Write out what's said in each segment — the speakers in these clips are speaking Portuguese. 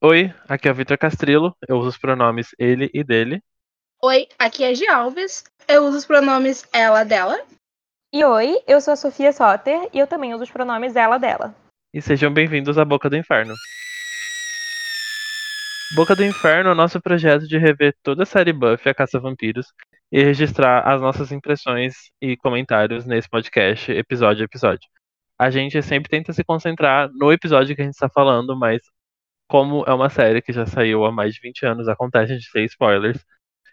Oi, aqui é o Vitor Castrillo. Eu uso os pronomes ele e dele. Oi, aqui é Gi Alves. Eu uso os pronomes ela, dela. E oi, eu sou a Sofia Soter e eu também uso os pronomes ela, dela. E sejam bem-vindos à Boca do Inferno. Boca do Inferno é o nosso projeto de rever toda a série Buffy, a Caça a Vampiros, e registrar as nossas impressões e comentários nesse podcast, episódio a episódio. A gente sempre tenta se concentrar no episódio que a gente está falando, mas como é uma série que já saiu há mais de 20 anos, acontece de ter spoilers.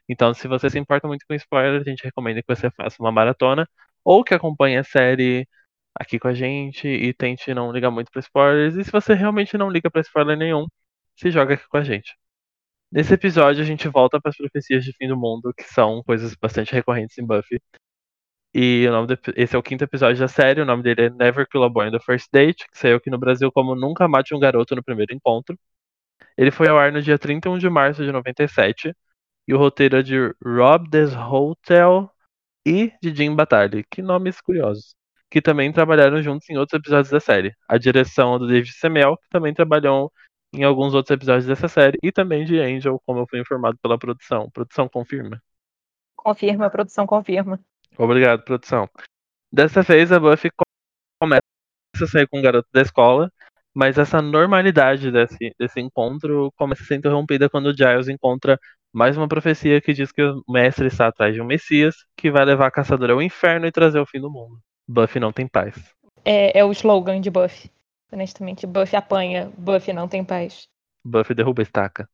Então, se você se importa muito com spoilers, a gente recomenda que você faça uma maratona ou que acompanhe a série aqui com a gente e tente não ligar muito para spoilers. E se você realmente não liga para spoiler nenhum, se joga aqui com a gente. Nesse episódio, a gente volta para as profecias de fim do mundo, que são coisas bastante recorrentes em Buffy. E o nome esse é o quinto episódio da série. O nome dele é Never Kill a Boy on the First Date, que saiu aqui no Brasil como Nunca Mate um Garoto no Primeiro Encontro. Ele foi ao ar no dia 31 de março de 97. E o roteiro é de Rob Deshotel e de Jim Batali. Que nomes curiosos. Que também trabalharam juntos em outros episódios da série. A direção é do David Semel, que também trabalhou em alguns outros episódios dessa série. E também de Angel, como eu fui informado pela produção. Produção confirma. Confirma, produção confirma. Obrigado, produção. Dessa vez a Buffy começa a sair com o garoto da escola, mas essa normalidade desse, desse encontro começa a ser interrompida quando o Giles encontra mais uma profecia que diz que o mestre está atrás de um Messias que vai levar a caçadora ao inferno e trazer o fim do mundo. Buffy não tem paz. É, é o slogan de Buffy. Honestamente, Buffy apanha, Buffy não tem paz. Buffy derruba estaca.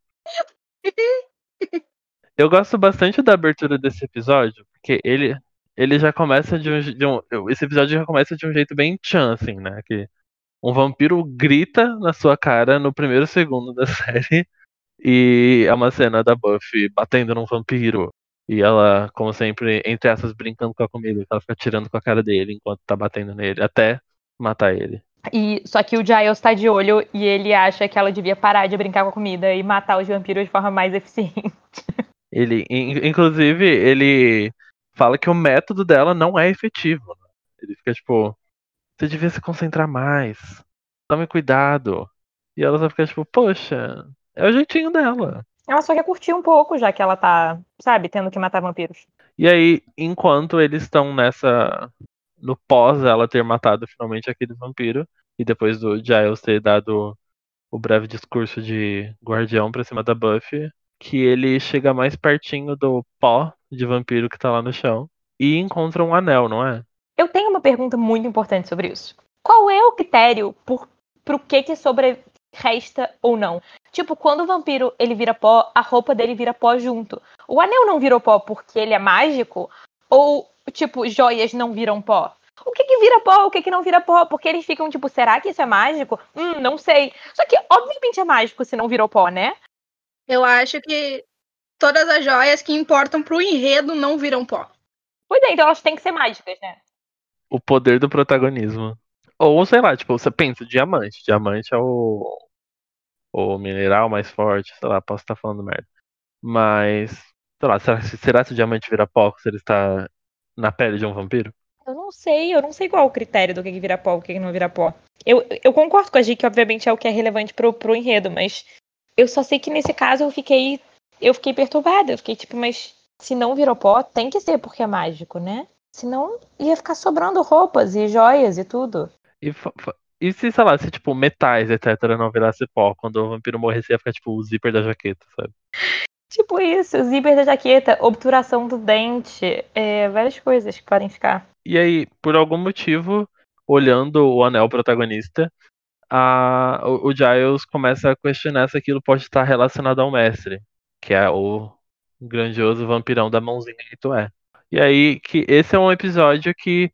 Eu gosto bastante da abertura desse episódio, porque ele, ele já começa de um, de um, Esse episódio já começa de um jeito bem chan, assim, né? Que um vampiro grita na sua cara no primeiro segundo da série. E é uma cena da Buffy batendo num vampiro. E ela, como sempre, entre essas, brincando com a comida. Ela fica tirando com a cara dele enquanto tá batendo nele, até matar ele. E só que o Giles tá de olho e ele acha que ela devia parar de brincar com a comida e matar os vampiros de forma mais eficiente. Ele, inclusive, ele fala que o método dela não é efetivo. Né? Ele fica tipo, você devia se concentrar mais. Tome cuidado. E ela só fica tipo, poxa, é o jeitinho dela. Ela só quer curtir um pouco, já que ela tá, sabe, tendo que matar vampiros. E aí, enquanto eles estão nessa. No pós ela ter matado finalmente aquele vampiro, e depois do Giles ter dado o breve discurso de guardião pra cima da Buffy, que ele chega mais pertinho do pó de vampiro que tá lá no chão e encontra um anel, não é? Eu tenho uma pergunta muito importante sobre isso. Qual é o critério por, pro que que sobre resta ou não? Tipo, quando o vampiro ele vira pó, a roupa dele vira pó junto. O anel não virou pó porque ele é mágico? Ou, tipo, joias não viram pó? O que que vira pó, o que que não vira pó? Porque eles ficam tipo, será que isso é mágico? Hum, não sei. Só que, obviamente, é mágico se não virou pó, né? Eu acho que todas as joias que importam pro enredo não viram pó. Pois é, então elas têm que ser mágicas, né? O poder do protagonismo. Ou, sei lá, tipo, você pensa, diamante. Diamante é o, o mineral mais forte, sei lá, posso estar falando merda. Mas, sei lá, será, será que o diamante vira pó se ele está na pele de um vampiro? Eu não sei, eu não sei qual é o critério do que, que vira pó, o que, que não vira pó. Eu, eu concordo com a G que obviamente é o que é relevante pro, pro enredo, mas eu só sei que nesse caso eu fiquei. Eu fiquei perturbada. Eu fiquei tipo, mas se não virou pó, tem que ser porque é mágico, né? Senão ia ficar sobrando roupas e joias e tudo. E, e se, sei lá, se tipo metais, etc, não virasse pó, quando o vampiro morresse ia ficar tipo o zíper da jaqueta, sabe? Tipo isso, o zíper da jaqueta, obturação do dente, é, várias coisas que podem ficar. E aí, por algum motivo, olhando o anel protagonista, a, o, o Giles começa a questionar se aquilo pode estar relacionado ao mestre, que é o grandioso vampirão da mãozinha que tu é. E aí que esse é um episódio que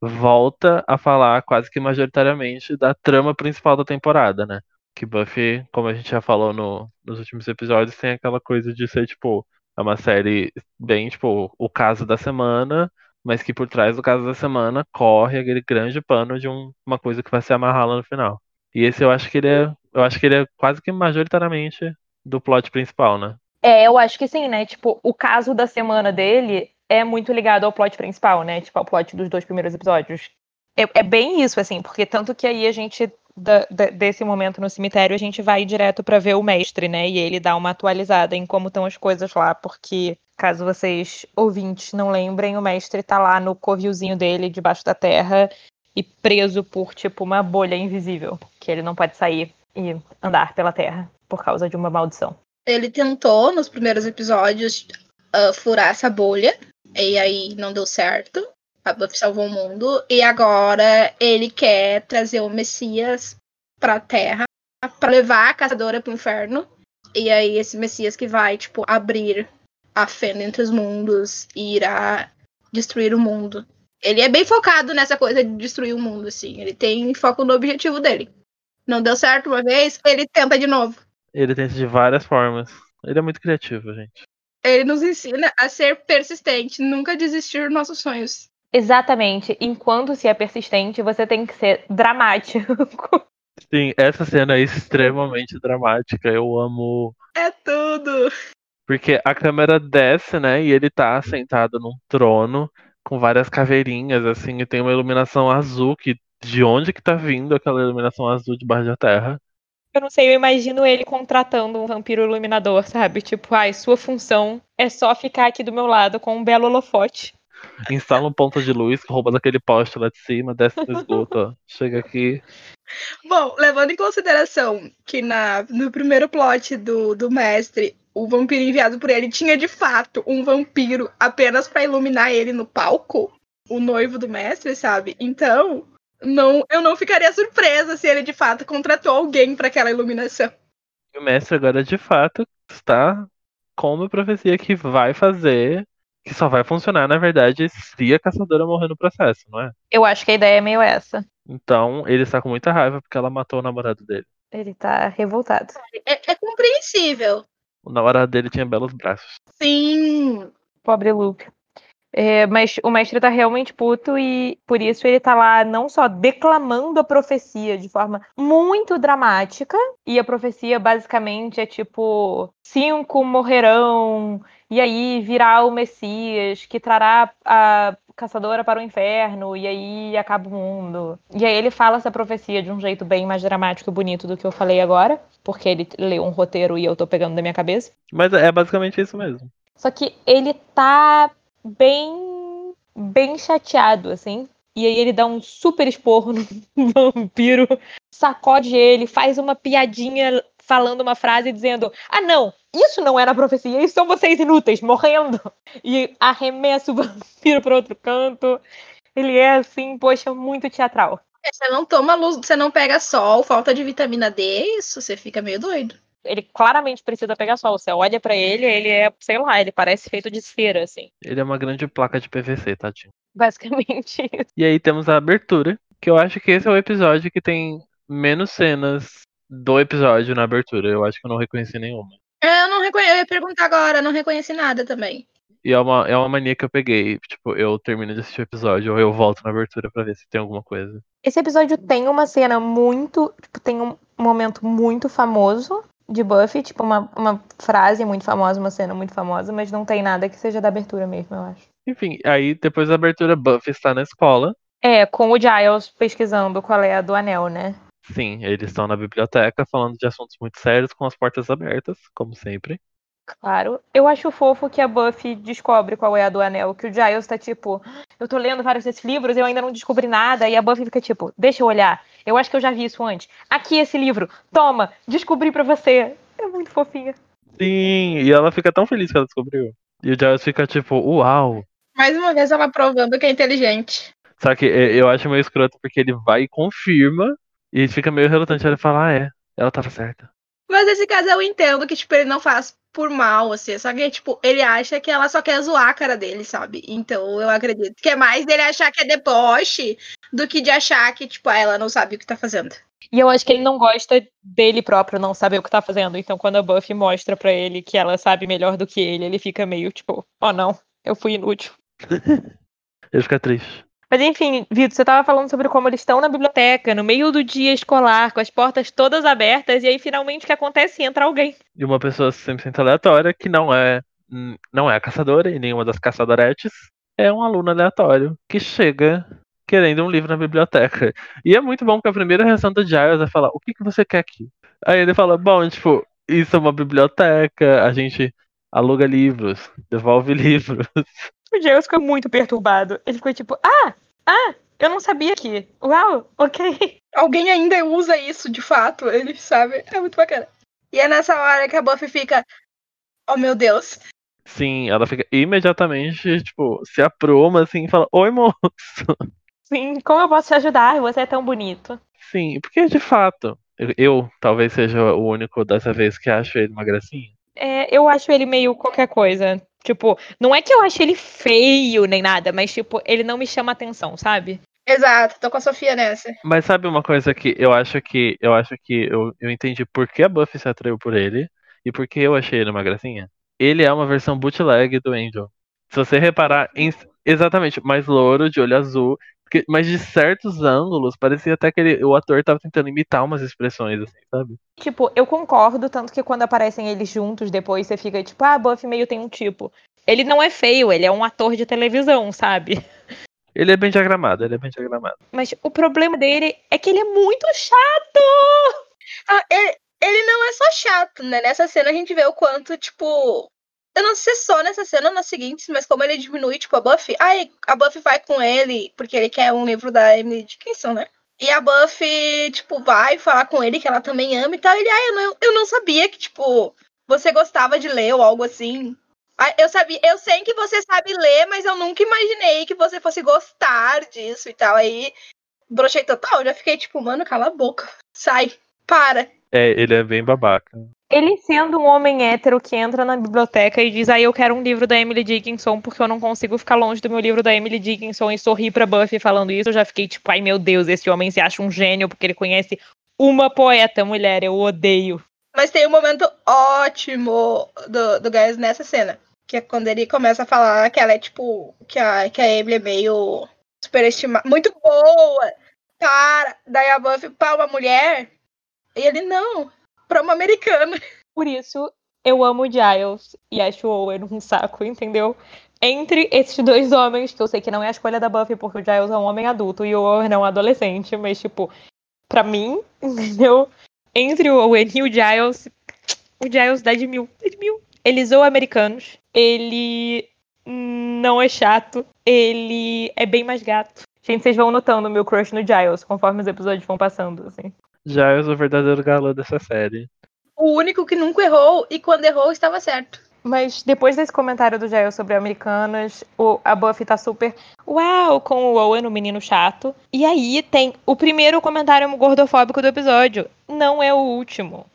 volta a falar quase que majoritariamente da trama principal da temporada, né? Que Buffy, como a gente já falou no, nos últimos episódios, tem aquela coisa de ser, tipo, é uma série bem, tipo, o caso da semana, mas que por trás do caso da semana corre aquele grande pano de um, uma coisa que vai se amarrar lá no final. E esse eu acho que ele é. Eu acho que ele é quase que majoritariamente do plot principal, né? É, eu acho que sim, né? Tipo, o caso da semana dele é muito ligado ao plot principal, né? Tipo, ao plot dos dois primeiros episódios. É, é, bem isso, assim, porque tanto que aí a gente da- da- desse momento no cemitério, a gente vai direto pra ver o mestre, né? E ele dá uma atualizada em como estão as coisas lá, porque, caso vocês ouvintes não lembrem, o mestre tá lá no covilzinho dele, debaixo da terra, e preso por, tipo, uma bolha invisível, que ele não pode sair e andar pela terra por causa de uma maldição. Ele tentou, nos primeiros episódios, ah, furar essa bolha. E aí não deu certo. A Buffy salvou o mundo. E agora ele quer trazer o Messias pra Terra pra levar a caçadora pro inferno. E aí esse Messias que vai, tipo, abrir a fenda entre os mundos e irá destruir o mundo. Ele é bem focado nessa coisa de destruir o mundo, assim. Ele tem foco no objetivo dele. Não deu certo uma vez, ele tenta de novo. Ele tenta de várias formas. Ele é muito criativo, gente. Ele nos ensina a ser persistente, nunca desistir dos nossos sonhos. Exatamente. Enquanto se é persistente, você tem que ser dramático. Sim, essa cena é extremamente dramática. Eu amo. É tudo. Porque a câmera desce, né? E ele tá sentado num trono com várias caveirinhas, assim, e tem uma iluminação azul que. De onde que tá vindo aquela iluminação azul debaixo da terra? Eu não sei, eu imagino ele contratando um vampiro iluminador, sabe? Tipo, ai, sua função é só ficar aqui do meu lado com um belo holofote. Instala um ponto de luz, rouba daquele poste lá de cima, desce no esgoto, ó. Chega aqui. Bom, levando em consideração que na, no primeiro plot do, do mestre, o vampiro enviado por ele tinha de fato um vampiro apenas pra iluminar ele no palco, o noivo do mestre, sabe? Então, não, eu não ficaria surpresa se ele de fato contratou alguém pra aquela iluminação. E o mestre agora, de fato, está com uma profecia que vai fazer, que só vai funcionar, na verdade, se a caçadora morrer no processo, não é? Eu acho que a ideia é meio essa. Então, ele está com muita raiva porque ela matou o namorado dele. Ele tá revoltado. É, é compreensível. O namorado dele tinha belos braços. Sim. Pobre Luke. É, mas o mestre tá realmente puto e por isso ele tá lá não só declamando a profecia de forma muito dramática, e a profecia basicamente é tipo: cinco morrerão, e aí virá o Messias que trará a caçadora para o inferno, e aí acaba o mundo. E aí ele fala essa profecia de um jeito bem mais dramático e bonito do que eu falei agora, porque ele leu um roteiro e eu tô pegando da minha cabeça. Mas é basicamente isso mesmo. Só que ele tá bem bem chateado, assim. E aí ele dá um super esporro no vampiro, sacode ele, faz uma piadinha falando uma frase dizendo: Ah, não, isso não era profecia, isso são vocês inúteis, morrendo. E arremessa o vampiro para outro canto. Ele é assim, poxa, muito teatral. Você não toma luz, você não pega sol, falta de vitamina D, isso, você fica meio doido. Ele claramente precisa pegar sol. Você olha pra ele, ele é, sei lá, ele parece feito de cera, assim. Ele é uma grande placa de PVC, tadinho. Basicamente isso. E aí temos a abertura, que eu acho que esse é o episódio que tem menos cenas do episódio na abertura. Eu acho que eu não reconheci nenhuma. Eu não reconheci, eu ia perguntar agora, não reconheci nada também. E é uma, é uma mania que eu peguei. Tipo, eu termino de assistir o episódio ou eu volto na abertura pra ver se tem alguma coisa. Esse episódio tem uma cena muito. Tipo, tem um momento muito famoso de Buffy, tipo, uma, uma frase muito famosa, uma cena muito famosa, mas não tem nada que seja da abertura mesmo, eu acho. Enfim, aí depois da abertura, Buffy está na escola. É, com o Giles pesquisando qual é a do anel, né? Sim, eles estão na biblioteca falando de assuntos muito sérios com as portas abertas, como sempre. Claro. Eu acho fofo que a Buffy descobre qual é a do anel, que o Giles tá tipo, eu tô lendo vários desses livros, eu ainda não descobri nada, e a Buffy fica tipo, deixa eu olhar. Eu acho que eu já vi isso antes. Aqui esse livro, toma, descobri pra você. É muito fofinha. Sim, e ela fica tão feliz que ela descobriu. E o Giles fica tipo, uau. Mais uma vez ela provando que é inteligente. Só que é, eu acho meio escroto porque ele vai e confirma e fica meio relutante. Ele fala, ah, é, ela tava certa. Mas nesse caso eu entendo que, tipo, ele não faz por mal, assim. Só que, tipo, ele acha que ela só quer zoar a cara dele, sabe? Então eu acredito que é mais dele achar que é deboche do que de achar que, tipo, ah, ela não sabe o que tá fazendo. E eu acho que ele não gosta dele próprio não saber o que tá fazendo. Então quando a Buffy mostra pra ele que ela sabe melhor do que ele, ele fica meio tipo, oh não, eu fui inútil. Ele fica triste. Mas enfim, Vitor, você tava falando sobre como eles estão na biblioteca, no meio do dia escolar, com as portas todas abertas, e aí finalmente o que acontece? Entra alguém. E uma pessoa 100% aleatória que não é não é a caçadora e nenhuma das caçadoretes, é um aluno aleatório que chega querendo um livro na biblioteca. E é muito bom porque a primeira reação do Giles é falar: O que, que você quer aqui? Aí ele fala: Bom, tipo, isso é uma biblioteca, a gente aluga livros, devolve livros. O Giles ficou muito perturbado. Ele ficou tipo: Ah, ah, eu não sabia que. Uau, ok. Alguém ainda usa isso de fato, ele sabe. É muito bacana. E é nessa hora que a Buffy fica. Oh meu Deus. Sim, ela fica imediatamente, tipo, se apruma assim e fala: Oi, moço. Sim, como eu posso te ajudar? Você é tão bonito. Sim, porque de fato, eu, eu talvez seja o único dessa vez que acho ele uma gracinha. É, eu acho ele meio qualquer coisa. Tipo, não é que eu acho ele feio nem nada, mas, tipo, ele não me chama atenção, sabe? Exato, tô com a Sofia nessa. Mas sabe uma coisa que eu acho que eu acho que eu, eu entendi por que a Buffy se atraiu por ele e por que eu achei ele uma gracinha? Ele é uma versão bootleg do Angel. Se você reparar, em, exatamente, mais louro, de olho azul, porque, mas de certos ângulos, parecia até que ele, o ator tava tentando imitar umas expressões, assim, sabe? Tipo, eu concordo, tanto que quando aparecem eles juntos, depois você fica tipo, ah, Buffy meio tem um tipo. Ele não é feio, ele é um ator de televisão, sabe? Ele é bem diagramado, ele é bem diagramado. Mas o problema dele é que ele é muito chato! Ah, ele, ele não é só chato, né? Nessa cena a gente vê o quanto, tipo. Eu não sei se só nessa cena ou nas seguintes, mas como ele diminui, tipo, a Buffy. Ai, a Buffy vai com ele, porque ele quer um livro da Emily Dickinson, né? E a Buffy, tipo, vai falar com ele que ela também ama e tal. Ele, ai, eu não, eu não sabia que, tipo, você gostava de ler ou algo assim. Ah, Eu sabia, eu sei que você sabe ler, mas eu nunca imaginei que você fosse gostar disso e tal. Aí, brochei total, já fiquei tipo, mano, cala a boca. Sai, para. É, ele é bem babaca. Ele sendo um homem hétero que entra na biblioteca e diz, aí eu quero um livro da Emily Dickinson, porque eu não consigo ficar longe do meu livro da Emily Dickinson e sorrir pra Buffy falando isso, eu já fiquei tipo, ai meu Deus, esse homem se acha um gênio porque ele conhece uma poeta, mulher, eu odeio. Mas tem um momento ótimo do, do Giles nessa cena. Que é quando ele começa a falar que ela é tipo. Que a, que a Emily é meio superestimada. Muito boa! Cara, daí a Buffy pra uma mulher. E ele não. Pra uma americana. Por isso, eu amo Giles e acho Owen um saco, entendeu? Entre esses dois homens, que eu sei que não é a escolha da Buffy, porque o Giles é um homem adulto e o Owen é um adolescente, mas, tipo, pra mim, entendeu? Entre o Owen e o Giles, o Giles dá de mil. Dá de mil. Ele zoa americanos, ele não é chato, ele é bem mais gato. Gente, vocês vão notando meu crush no Giles conforme os episódios vão passando, assim. Giles, o verdadeiro galã dessa série. O único que nunca errou e quando errou estava certo. Mas depois desse comentário do Giles sobre americanas, o, a Buffy tá super uau com o Owen, o menino chato. E aí tem o primeiro comentário gordofóbico do episódio. Não é o último.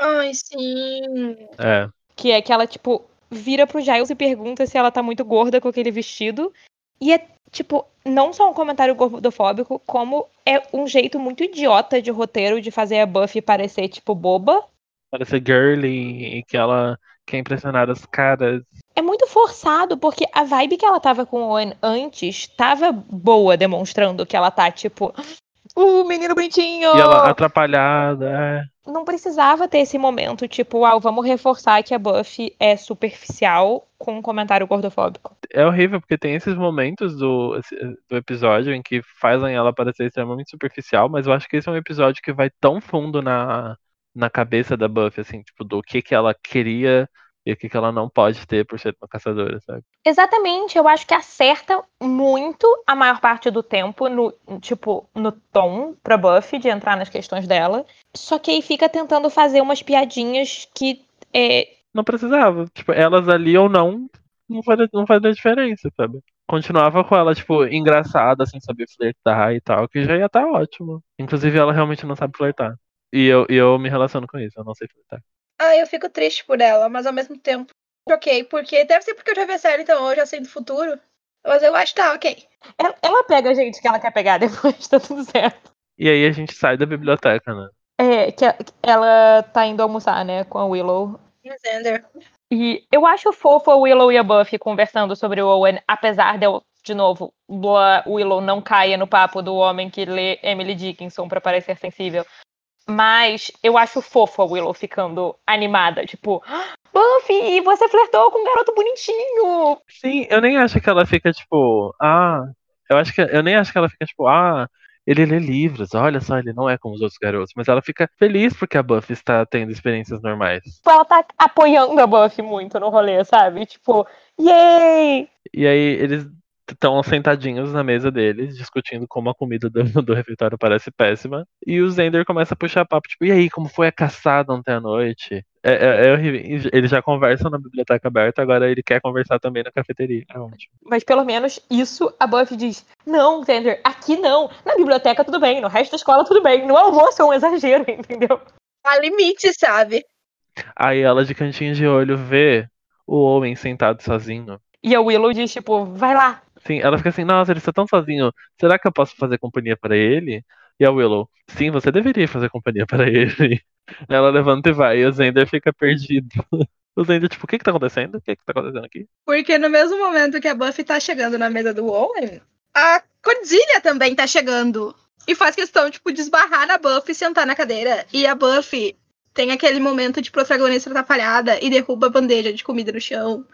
Ai, sim. É. Que é que ela, tipo, vira pro Giles e pergunta se ela tá muito gorda com aquele vestido. E é, tipo, não só um comentário gordofóbico, como é um jeito muito idiota de roteiro de fazer a Buffy parecer, tipo, boba. Parece girly e que ela quer impressionar os caras. É muito forçado, porque a vibe que ela tava com o Owen antes tava boa, demonstrando que ela tá, tipo, uh, menino bonitinho. E ela atrapalhada. É. Não precisava ter esse momento, tipo, uau, vamos reforçar que a Buffy é superficial com um comentário gordofóbico. É horrível, porque tem esses momentos do, do episódio em que fazem ela parecer extremamente superficial, mas eu acho que esse é um episódio que vai tão fundo na, na cabeça da Buffy, assim, tipo, do que, que ela queria e o que, que ela não pode ter por ser uma caçadora, sabe? Exatamente, eu acho que acerta muito a maior parte do tempo no, tipo, no tom pra Buffy de entrar nas questões dela. Só que aí fica tentando fazer umas piadinhas que é, Não precisava. Tipo, elas ali ou não, não fazia, não fazia diferença, sabe? Continuava com ela, tipo, engraçada, sem saber flertar e tal, que já ia estar ótimo. Inclusive, ela realmente não sabe flertar. E eu, e eu me relaciono com isso, eu não sei flertar. Ah, eu fico triste por ela, mas ao mesmo tempo, ok, porque deve ser porque eu já vi a série, então eu já sei do futuro. Mas eu acho que tá, ok. ela, ela pega a gente que ela quer pegar depois, tá tudo certo. E aí a gente sai da biblioteca, né? É, que ela tá indo almoçar, né, com a Willow. E o Xander. E eu acho fofo a Willow e a Buffy conversando sobre o Owen, apesar de eu, de novo, Willow não caia no papo do homem que lê Emily Dickinson pra parecer sensível. Mas eu acho fofo a Willow ficando animada, tipo, "Ah, Buffy, você flertou com um garoto bonitinho! Sim, eu nem acho que ela fica, tipo, ah, Eu acho que eu nem acho que ela fica tipo, ah, ele lê livros, olha só, ele não é como os outros garotos, mas ela fica feliz porque a Buffy está tendo experiências normais. Tipo, ela tá apoiando a Buffy muito no rolê, sabe? Tipo, yay! E aí eles estão sentadinhos na mesa deles, discutindo como a comida do, do refeitório parece péssima. E o Zender começa a puxar papo, tipo, e aí, como foi a caçada ontem à noite? É, é, é horrível. Eles já conversam na biblioteca aberta, agora ele quer conversar também na cafeteria. É ótimo. Mas pelo menos isso a Buffy diz: Não, Zender, aqui não. Na biblioteca tudo bem, no resto da escola tudo bem. No almoço é um exagero, entendeu? Há limite, sabe? Aí ela de cantinho de olho vê o homem sentado sozinho. E a Willow diz, tipo, vai lá. Sim, ela fica assim, nossa, ele está tão sozinho. Será que eu posso fazer companhia para ele? E a Willow, sim, você deveria fazer companhia para ele. Ela levanta e vai, e o Zender fica perdido. O Zender, tipo, o que que tá acontecendo? O que que tá acontecendo aqui? Porque no mesmo momento que a Buffy tá chegando na mesa do Owen, a Cordelia também tá chegando. E faz questão, tipo, de esbarrar na Buffy e sentar na cadeira. E a Buffy tem aquele momento de protagonista atrapalhada e derruba a bandeja de comida no chão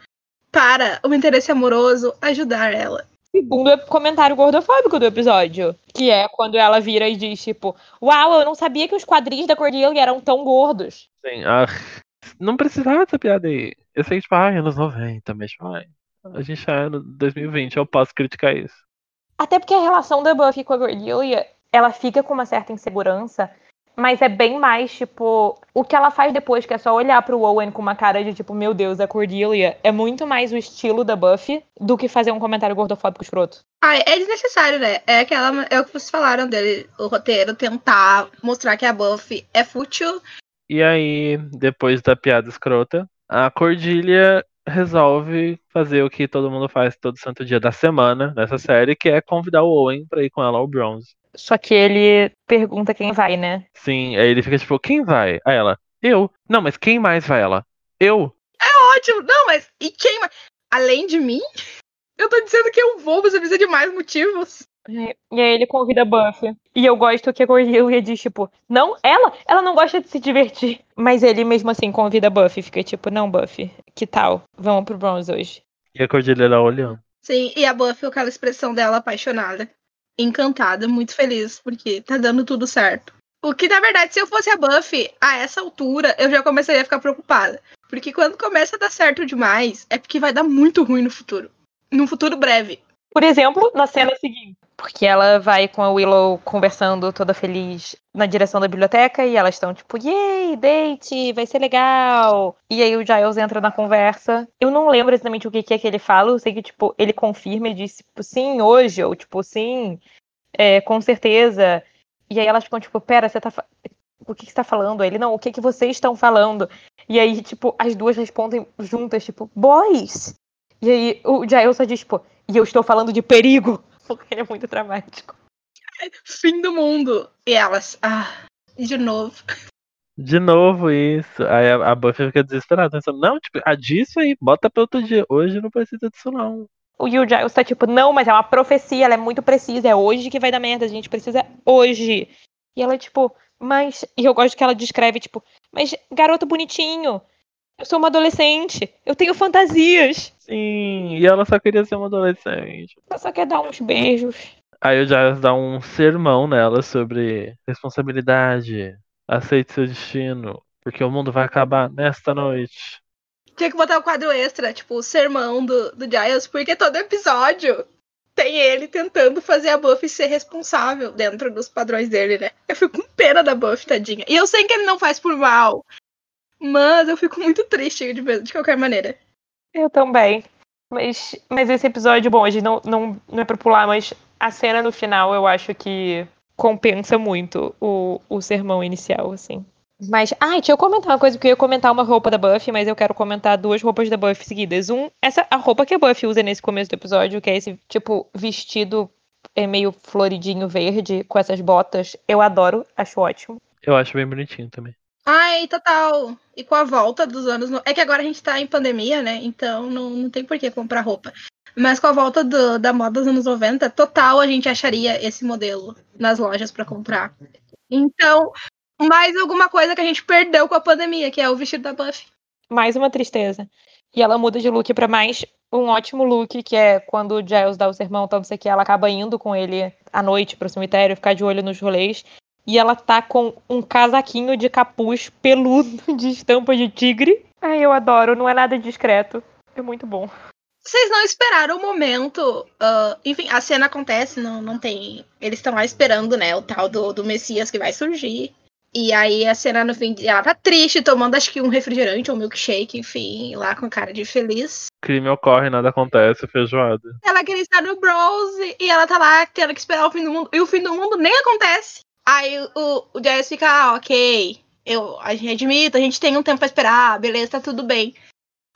para o interesse amoroso ajudar ela. Segundo comentário gordofóbico do episódio. Que é quando ela vira e diz, tipo, uau, eu não sabia que os quadris da Cordelia eram tão gordos. Sim, ah, não precisava dessa piada aí. Eu sei que, tipo, ah, anos 90, mas, tipo, ai, a gente tá no 2020, eu posso criticar isso. Até porque a relação da Buffy com a Cordelia, ela fica com uma certa insegurança, mas é bem mais, tipo, o que ela faz depois, que é só olhar pro Owen com uma cara de, tipo, meu Deus, a Cordelia, é muito mais o estilo da Buffy do que fazer um comentário gordofóbico escroto. Ah, é desnecessário, né? É aquela. É o que vocês falaram dele, o roteiro, tentar mostrar que a Buffy é fútil. E aí, depois da piada escrota, a Cordelia resolve fazer o que todo mundo faz todo santo dia da semana nessa série, que é convidar o Owen pra ir com ela ao Bronze. Só que ele pergunta quem vai, né? Sim, aí ele fica tipo, quem vai? Aí ela, eu. Não, mas quem mais vai ela? Eu. É ótimo! Não, mas e quem mais? Além de mim? Eu tô dizendo que eu vou, você precisa de mais motivos. E aí ele convida a Buffy. E eu gosto que a Cordelia diz, tipo, não, ela, ela não gosta de se divertir. Mas ele mesmo assim convida a Buffy. Fica tipo, não, Buffy, que tal? Vamos pro Bronze hoje. E a Cordelia lá olhando. Sim, e a Buffy com aquela expressão dela apaixonada. Encantada, muito feliz, porque tá dando tudo certo. O que, na verdade, se eu fosse a Buffy, a essa altura, eu já começaria a ficar preocupada. Porque quando começa a dar certo demais, é porque vai dar muito ruim no futuro. Num futuro breve. Por exemplo, na cena seguinte. Porque ela vai com a Willow conversando toda feliz na direção da biblioteca e elas estão tipo, yay, date, vai ser legal. E aí o Giles entra na conversa. Eu não lembro exatamente o que, é que ele fala, eu sei que, tipo, ele confirma e diz, tipo, sim, hoje, ou tipo, sim, é, com certeza. E aí elas ficam, tipo, pera, você tá. O que, que você tá falando? Ele, não, o que, que vocês estão falando? E aí, tipo, as duas respondem juntas, tipo, boys. E aí o Giles só diz, tipo, e eu estou falando de perigo. Porque ele é muito dramático. Fim do mundo. E elas, ah, de novo. De novo isso. Aí a, a Buffy fica desesperada, pensando, não, tipo, a disso aí, bota pra outro dia. Hoje não precisa disso, não. O Yu Giles tá tipo, não, mas é uma profecia, ela é muito precisa, é hoje que vai dar merda, a gente precisa hoje. E ela, tipo, mas. E eu gosto que ela descreve, tipo, mas garoto bonitinho, eu sou uma adolescente, eu tenho fantasias. Sim, e ela só queria ser uma adolescente. Ela só quer dar uns beijos. Aí o Giles dá um sermão nela sobre responsabilidade, aceite seu destino, porque o mundo vai acabar nesta noite. Tinha que botar o um quadro extra, tipo, o sermão do, do Giles, porque todo episódio tem ele tentando fazer a Buffy ser responsável dentro dos padrões dele, né? Eu fico com pena da Buffy, tadinha. E eu sei que ele não faz por mal. Mas eu fico muito triste de, de qualquer maneira. Eu também. Mas, mas esse episódio, bom, hoje não, não, não é pra pular, mas a cena no final eu acho que compensa muito o, o sermão inicial, assim. Mas, ah, deixa eu comentar uma coisa, porque eu ia comentar uma roupa da Buffy, mas eu quero comentar duas roupas da Buffy seguidas. Um, essa, a roupa que a Buffy usa nesse começo do episódio, que é esse, tipo, vestido é meio floridinho verde, com essas botas, eu adoro, acho ótimo. Eu acho bem bonitinho também. Ai, total. E com a volta dos anos. No... É que agora a gente tá em pandemia, né? Então não, não tem por que comprar roupa. Mas com a volta do, da moda dos anos 90, total a gente acharia esse modelo nas lojas para comprar. Então, mais alguma coisa que a gente perdeu com a pandemia, que é o vestido da Buffy. Mais uma tristeza. E ela muda de look pra mais um ótimo look, que é quando o Giles dá o sermão, então não sei o que, ela acaba indo com ele à noite pro cemitério, ficar de olho nos rolês. E ela tá com um casaquinho de capuz peludo de estampa de tigre. Ai, eu adoro, não é nada discreto. É muito bom. Vocês não esperaram o momento. Uh, enfim, a cena acontece, não, não tem. Eles estão lá esperando, né? O tal do, do Messias que vai surgir. E aí a cena no fim, ela tá triste, tomando acho que um refrigerante ou um milkshake, enfim, lá com cara de feliz. Crime ocorre, nada acontece, feijoada. Ela queria estar no Bronze e ela tá lá tendo que esperar o fim do mundo. E o fim do mundo nem acontece. Aí o, o Jazz fica, ah, ok. Eu, a gente admite, a gente tem um tempo pra esperar, beleza, tá tudo bem.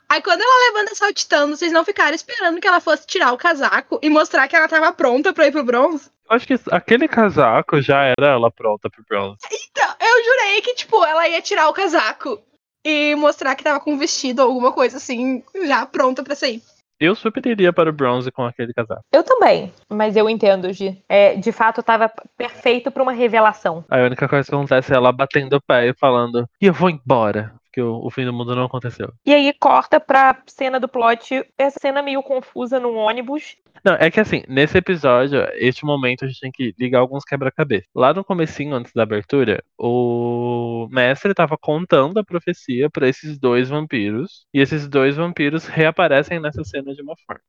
Aí quando ela levanta saltitando, vocês não ficaram esperando que ela fosse tirar o casaco e mostrar que ela tava pronta pra ir pro bronze? Eu acho que aquele casaco já era ela pronta pro bronze. Então, eu jurei que, tipo, ela ia tirar o casaco e mostrar que tava com um vestido ou alguma coisa assim, já pronta pra sair. Eu super iria para o bronze com aquele casaco. Eu também, mas eu entendo, Gi. É, de fato, tava perfeito pra uma revelação. A única coisa que acontece é ela batendo o pé e falando, e eu vou embora. Porque o, o fim do mundo não aconteceu. E aí corta pra cena do plot, essa cena meio confusa no ônibus. Não, é que assim, nesse episódio, este momento a gente tem que ligar alguns quebra-cabeça. Lá no comecinho, antes da abertura, o mestre estava contando a profecia para esses dois vampiros. E esses dois vampiros reaparecem nessa cena de uma forma.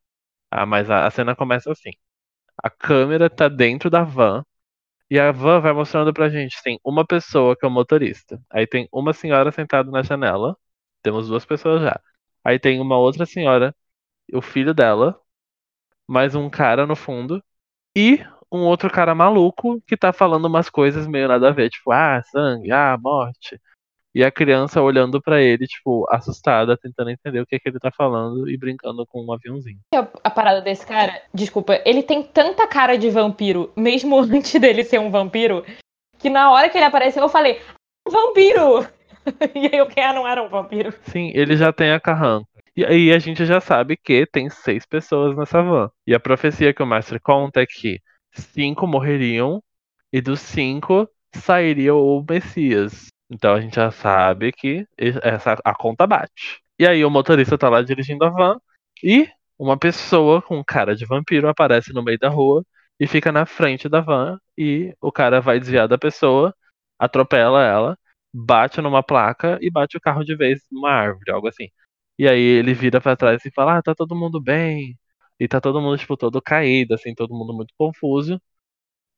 Ah, mas a, a cena começa assim. A câmera tá dentro da van. E a van vai mostrando pra gente, tem uma pessoa que é o motorista. Aí tem uma senhora sentada na janela. Temos duas pessoas já. Aí tem uma outra senhora, o filho dela, mais um cara no fundo. E um outro cara maluco que tá falando umas coisas meio nada a ver, tipo, ah, sangue, ah, morte. E a criança olhando pra ele, tipo, assustada, tentando entender o que, que ele tá falando e brincando com um aviãozinho. A, a parada desse cara, desculpa, ele tem tanta cara de vampiro, mesmo antes dele ser um vampiro, que na hora que ele apareceu eu falei, vampiro! e aí eu que ah, não era um vampiro. Sim, ele já tem a carranca. E aí a gente já sabe que tem seis pessoas nessa van. E a profecia que o mestre conta é que cinco morreriam e dos cinco sairia o Messias. Então a gente já sabe que essa, a conta bate. E aí o motorista tá lá dirigindo a van e uma pessoa com cara de vampiro aparece no meio da rua e fica na frente da van e o cara vai desviar da pessoa, atropela ela, bate numa placa e bate o carro de vez numa árvore, algo assim. E aí ele vira para trás e fala: "Ah, tá todo mundo bem?" E tá todo mundo tipo todo caído, assim, todo mundo muito confuso.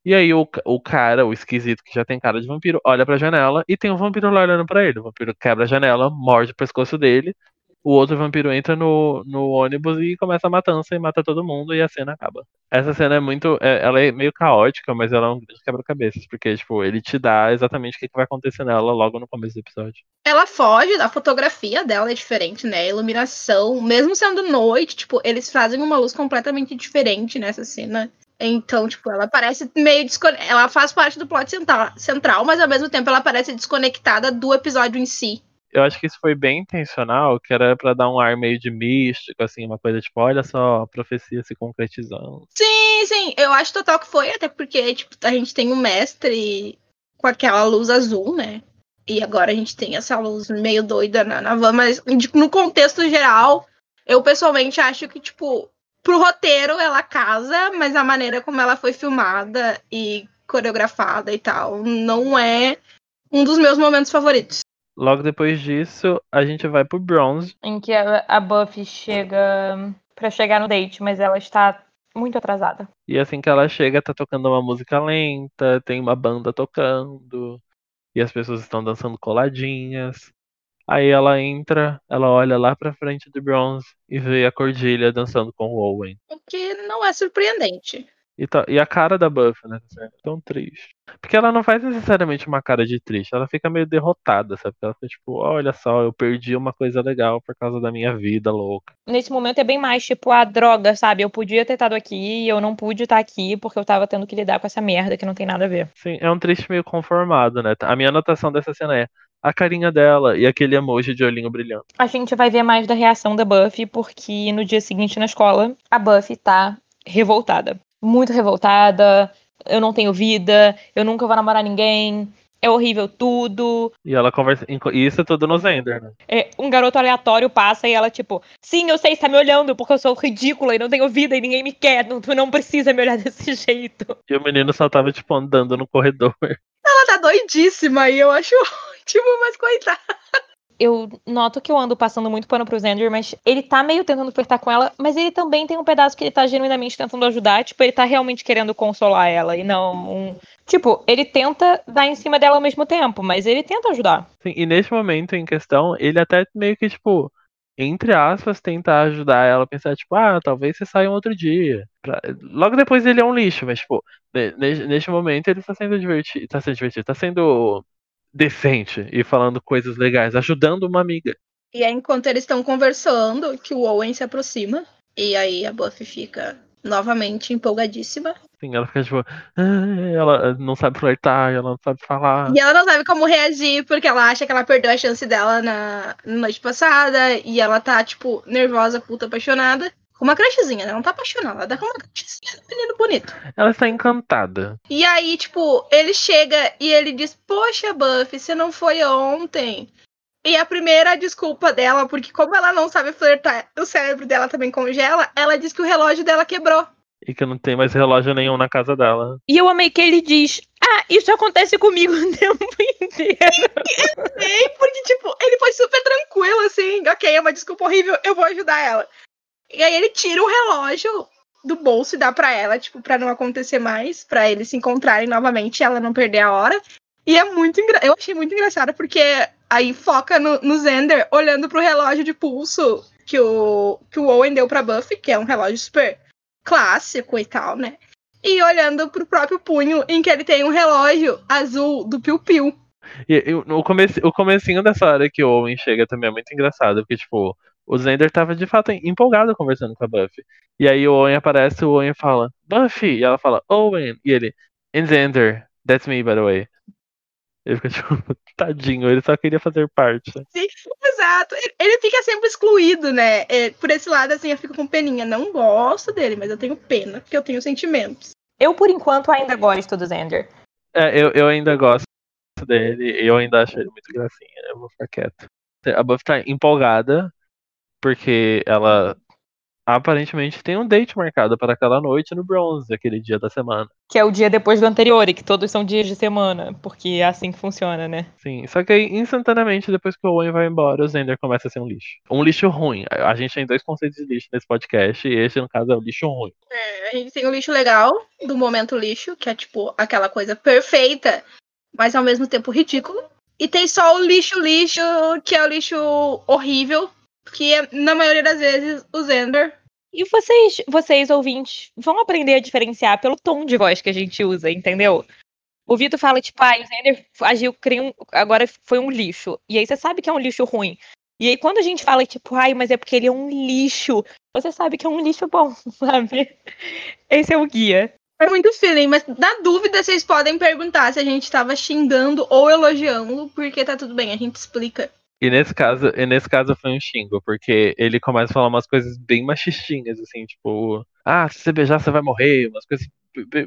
E aí o, o cara, o esquisito que já tem cara de vampiro, olha pra janela e tem um vampiro lá olhando pra ele. O vampiro quebra a janela, morde o pescoço dele. O outro vampiro entra no, no ônibus e começa a matança e mata todo mundo e a cena acaba. Essa cena é muito. É, ela é meio caótica, mas ela é um grande quebra-cabeças. Porque, tipo, ele te dá exatamente o que, que vai acontecer nela logo no começo do episódio. Ela foge, a fotografia dela é diferente, né? A iluminação, mesmo sendo noite, tipo, eles fazem uma luz completamente diferente nessa cena. Então, tipo, ela parece meio desconectada. Ela faz parte do plot central, mas ao mesmo tempo ela parece desconectada do episódio em si. Eu acho que isso foi bem intencional, que era para dar um ar meio de místico, assim, uma coisa tipo, olha só, a profecia se concretizando. Sim, sim, eu acho total que foi, até porque, tipo, a gente tem um mestre com aquela luz azul, né? E agora a gente tem essa luz meio doida na, na van, mas no contexto geral, eu pessoalmente acho que, tipo, pro roteiro ela casa, mas a maneira como ela foi filmada e coreografada e tal não é um dos meus momentos favoritos. Logo depois disso, a gente vai pro Bronze. Em que a, a Buffy chega para chegar no date, mas ela está muito atrasada. E assim que ela chega, tá tocando uma música lenta, tem uma banda tocando, e as pessoas estão dançando coladinhas. Aí ela entra, ela olha lá pra frente do Bronze e vê a Cordilha dançando com o Owen. O que não é surpreendente. E, tá, e a cara da Buffy, né? Tão triste. Porque ela não faz necessariamente uma cara de triste, ela fica meio derrotada, sabe? Ela fica tipo, olha só, eu perdi uma coisa legal por causa da minha vida louca. Nesse momento é bem mais tipo a droga, sabe? Eu podia ter estado aqui e eu não pude estar aqui porque eu tava tendo que lidar com essa merda que não tem nada a ver. Sim, é um triste meio conformado, né? A minha anotação dessa cena é a carinha dela e aquele emoji de olhinho brilhando. A gente vai ver mais da reação da Buffy, porque no dia seguinte na escola, a Buffy tá revoltada. Muito revoltada, eu não tenho vida, eu nunca vou namorar ninguém, é horrível tudo. E ela conversa. Isso é tudo no Zender, né? É, um garoto aleatório passa e ela, tipo, sim, eu sei, você tá me olhando porque eu sou ridícula e não tenho vida e ninguém me quer. Não, tu não precisa me olhar desse jeito. E o menino só tava, tipo, andando no corredor. Ela tá doidíssima e eu acho ótimo, mas coitada eu noto que eu ando passando muito pano pro Xander, mas ele tá meio tentando flertar com ela, mas ele também tem um pedaço que ele tá genuinamente tentando ajudar, tipo, ele tá realmente querendo consolar ela e não um... Tipo, ele tenta dar em cima dela ao mesmo tempo, mas ele tenta ajudar. Sim, e neste momento em questão, ele até meio que, tipo, entre aspas, tentar ajudar ela a pensar, tipo, ah, talvez você saia um outro dia. Pra... Logo depois ele é um lixo, mas, tipo, neste momento ele tá sendo divertido, tá sendo divertido, tá sendo decente e falando coisas legais, ajudando uma amiga. E aí, enquanto eles estão conversando, que o Owen se aproxima. E aí a Buffy fica novamente empolgadíssima. Sim, ela fica tipo. Ah, ela não sabe flertar, ela não sabe falar. E ela não sabe como reagir, porque ela acha que ela perdeu a chance dela na noite passada. E ela tá, tipo, nervosa, puta, apaixonada. Com uma crushzinha, né? Não tá apaixonada, ela tá com uma crushzinha menino bonito. Ela está encantada. E aí, tipo, ele chega e ele diz: Poxa, Buffy, você não foi ontem. E a primeira desculpa dela, porque como ela não sabe flertar, o cérebro dela também congela, ela diz que o relógio dela quebrou. E que não tem mais relógio nenhum na casa dela. E eu amei que ele diz: Ah, isso acontece comigo o tempo inteiro. eu sei, porque, tipo, ele foi super tranquilo, assim. Ok, é uma desculpa horrível, eu vou ajudar ela. E aí ele tira o relógio do bolso e dá para ela, tipo, para não acontecer mais, para eles se encontrarem novamente e ela não perder a hora. E é muito engra... eu achei muito engraçado porque aí foca no, no olhando pro relógio de pulso que o que o Owen deu para Buffy, que é um relógio super clássico e tal, né? E olhando pro próprio punho em que ele tem um relógio azul do Piu Piu. E, e o, comece, o comecinho dessa hora que o Owen chega também é muito engraçado, porque, tipo, o Zender tava de fato empolgado conversando com a Buffy. E aí o Owen aparece, o Owen fala, Buffy! E ela fala, Owen! E ele, and Zender, that's me, by the way. Ele fica tipo, tadinho, ele só queria fazer parte. Sim, exato. Ele fica sempre excluído, né? É, por esse lado, assim, eu fico com peninha. Não gosto dele, mas eu tenho pena, porque eu tenho sentimentos. Eu, por enquanto, ainda gosto do Zender. É, eu, eu ainda gosto dele, eu ainda acho ele muito gracinha, eu vou ficar quieto. A Buffy tá empolgada, porque ela aparentemente tem um date marcado para aquela noite no Bronze, aquele dia da semana. Que é o dia depois do anterior, e que todos são dias de semana, porque é assim que funciona, né? Sim, só que aí, instantaneamente, depois que o Owen vai embora, o Zender começa a ser um lixo. Um lixo ruim. A gente tem dois conceitos de lixo nesse podcast, e esse, no caso, é o lixo ruim. É, a gente tem o lixo legal, do momento lixo, que é tipo aquela coisa perfeita, mas ao mesmo tempo ridículo. E tem só o lixo lixo, que é o lixo horrível, que é, na maioria das vezes, o Zender. E vocês, vocês ouvintes, vão aprender a diferenciar pelo tom de voz que a gente usa, entendeu? O Vitor fala, tipo, ah, o Zender agiu, criou, agora foi um lixo. E aí você sabe que é um lixo ruim. E aí quando a gente fala, tipo, ai, mas é porque ele é um lixo, você sabe que é um lixo bom, sabe? Esse é o guia. É muito feeling, mas na dúvida vocês podem perguntar se a gente estava xingando ou elogiando, porque tá tudo bem, a gente explica. E nesse caso, e nesse caso foi um xingo, porque ele começa a falar umas coisas bem machistinhas, assim, tipo, ah, se você beijar, você vai morrer, umas coisas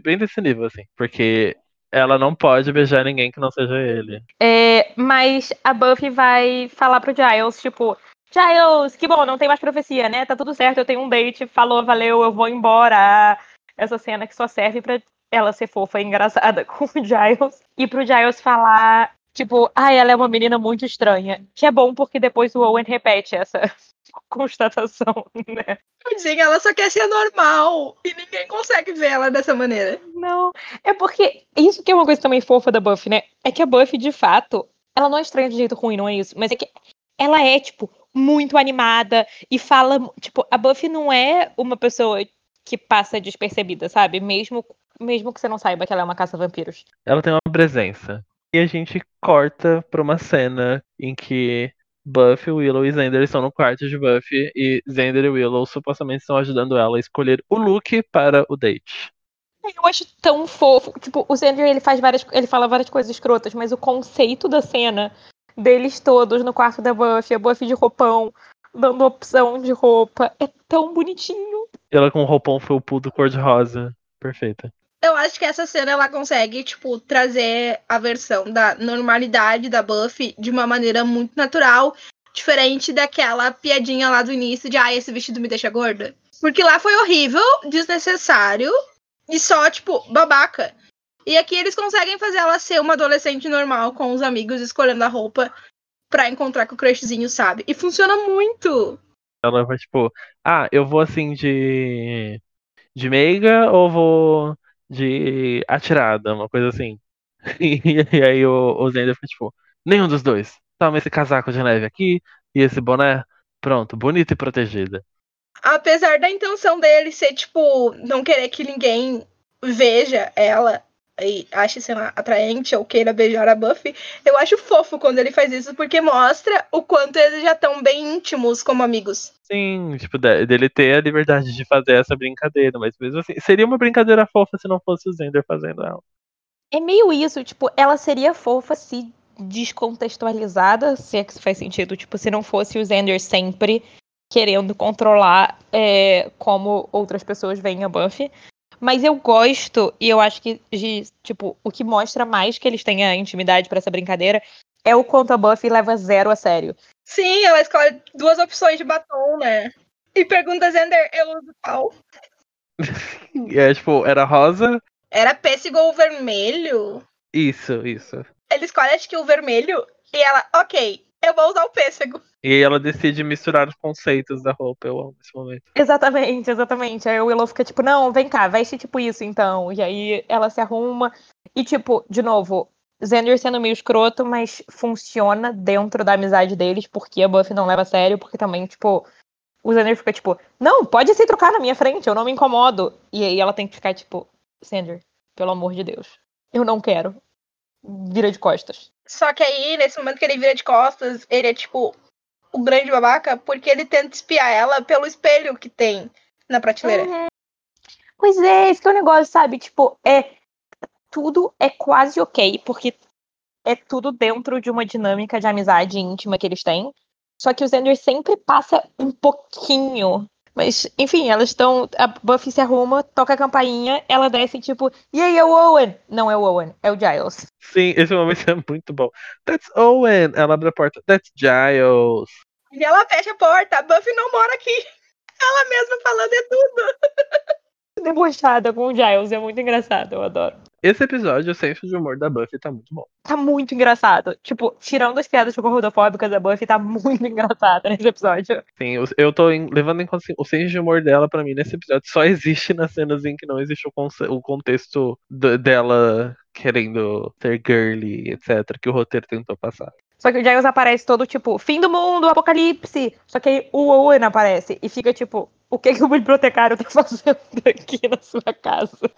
bem desse nível, assim. Porque ela não pode beijar ninguém que não seja ele. É, mas a Buffy vai falar pro Giles, tipo, Giles, que bom, não tem mais profecia, né? Tá tudo certo, eu tenho um date, falou, valeu, eu vou embora. Essa cena que só serve pra ela ser fofa e engraçada com o Giles. E pro Giles falar Tipo, ah, ela é uma menina muito estranha. Que é bom porque depois o Owen repete essa constatação, né? Sim, ela só quer ser normal e ninguém consegue ver ela dessa maneira. Não, é porque isso que é uma coisa também fofa da Buffy, né? É que a Buffy, de fato, ela não é estranha de jeito ruim, não é isso, mas é que ela é, tipo, muito animada e fala, tipo, a Buffy não é uma pessoa que passa despercebida, sabe? Mesmo mesmo que você não saiba que ela é uma caça-vampiros. Ela tem uma presença. E a gente corta pra uma cena em que Buffy, Willow e Xander estão no quarto de Buffy e Xander e Willow supostamente estão ajudando ela a escolher o look para o date. Eu acho tão fofo. Tipo, o Xander ele faz várias. ele fala várias coisas escrotas, mas o conceito da cena deles todos no quarto da Buffy, a Buffy de roupão, dando opção de roupa, é tão bonitinho. Ela com um roupão felpudo cor-de-rosa. Perfeita. Eu acho que essa cena ela consegue, tipo, trazer a versão da normalidade da Buffy de uma maneira muito natural, diferente daquela piadinha lá do início de ah, esse vestido me deixa gorda. Porque lá foi horrível, desnecessário e só, tipo, babaca. E aqui eles conseguem fazer ela ser uma adolescente normal com os amigos escolhendo a roupa pra encontrar com o crushzinho, sabe? E funciona muito. Ela vai, tipo, ah, eu vou assim de. de meiga ou vou de atirada, uma coisa assim. E, aí o, o Zender fica, tipo, nenhum dos dois. Toma esse casaco de neve aqui e esse boné. Pronto, bonita e protegida. Apesar da intenção dele ser, tipo, não querer que ninguém veja ela e ache, sei lá, atraente ou queira beijar a Buffy, eu acho fofo quando ele faz isso, porque mostra o quanto eles já estão bem íntimos como amigos. Sim, tipo, de- dele ter a liberdade de fazer essa brincadeira, mas mesmo assim, seria uma brincadeira fofa se não fosse o Zender fazendo ela. É meio isso, tipo, ela seria fofa se descontextualizada, se é que isso faz sentido, tipo, se não fosse o Xander sempre querendo controlar é, como outras pessoas veem a Buffy. Mas eu gosto, e eu acho que, de, tipo, o que mostra mais que eles têm a intimidade pra essa brincadeira é o quanto a Buffy leva zero a sério. Sim, ela escolhe duas opções de batom, né? E pergunta, Zender, eu uso qual? E é tipo, era rosa? Era pêssego ou vermelho? Isso, isso. Ele escolhe, acho que o vermelho, e ela, ok, eu vou usar o pêssego. E aí ela decide misturar os conceitos da roupa, eu amo esse momento. Exatamente, exatamente. Aí o Willow fica tipo, não, vem cá, veste tipo isso então. E aí ela se arruma. E tipo, de novo, Xander sendo meio escroto, mas funciona dentro da amizade deles, porque a Buffy não leva a sério, porque também, tipo, o Xander fica tipo, não, pode se trocar na minha frente, eu não me incomodo. E aí ela tem que ficar tipo, Xander, pelo amor de Deus, eu não quero. Vira de costas. Só que aí, nesse momento que ele vira de costas, ele é tipo o grande babaca, porque ele tenta espiar ela pelo espelho que tem na prateleira. Uhum. Pois é, esse que é o negócio, sabe? Tipo, é. Tudo é quase ok, porque é tudo dentro de uma dinâmica de amizade íntima que eles têm. Só que o Xander sempre passa um pouquinho. Mas, enfim, elas estão. A Buffy se arruma, toca a campainha, ela desce tipo, e aí é o Owen? Não é o Owen, é o Giles. Sim, esse momento é muito bom. That's Owen! Ela abre a porta. That's Giles! E ela fecha a porta, a Buffy não mora aqui. Ela mesma falando é tudo. Debochada com o Giles, é muito engraçado, eu adoro. Esse episódio, o senso de humor da Buffy tá muito bom. Tá muito engraçado. Tipo, tirando as piadas gordofóbicas, a Buffy tá muito engraçada nesse episódio. Sim, eu- tô em- levando em conta assim, o senso de humor dela, pra mim, nesse episódio, só existe nas cenas em que não existe o, o contexto dela querendo ser girly, etc., que o roteiro tentou passar. Só que o Giles aparece todo tipo, fim do mundo, apocalipse. Só que aí o Owen aparece e fica tipo, o que, que o bibliotecário tá fazendo aqui na sua casa?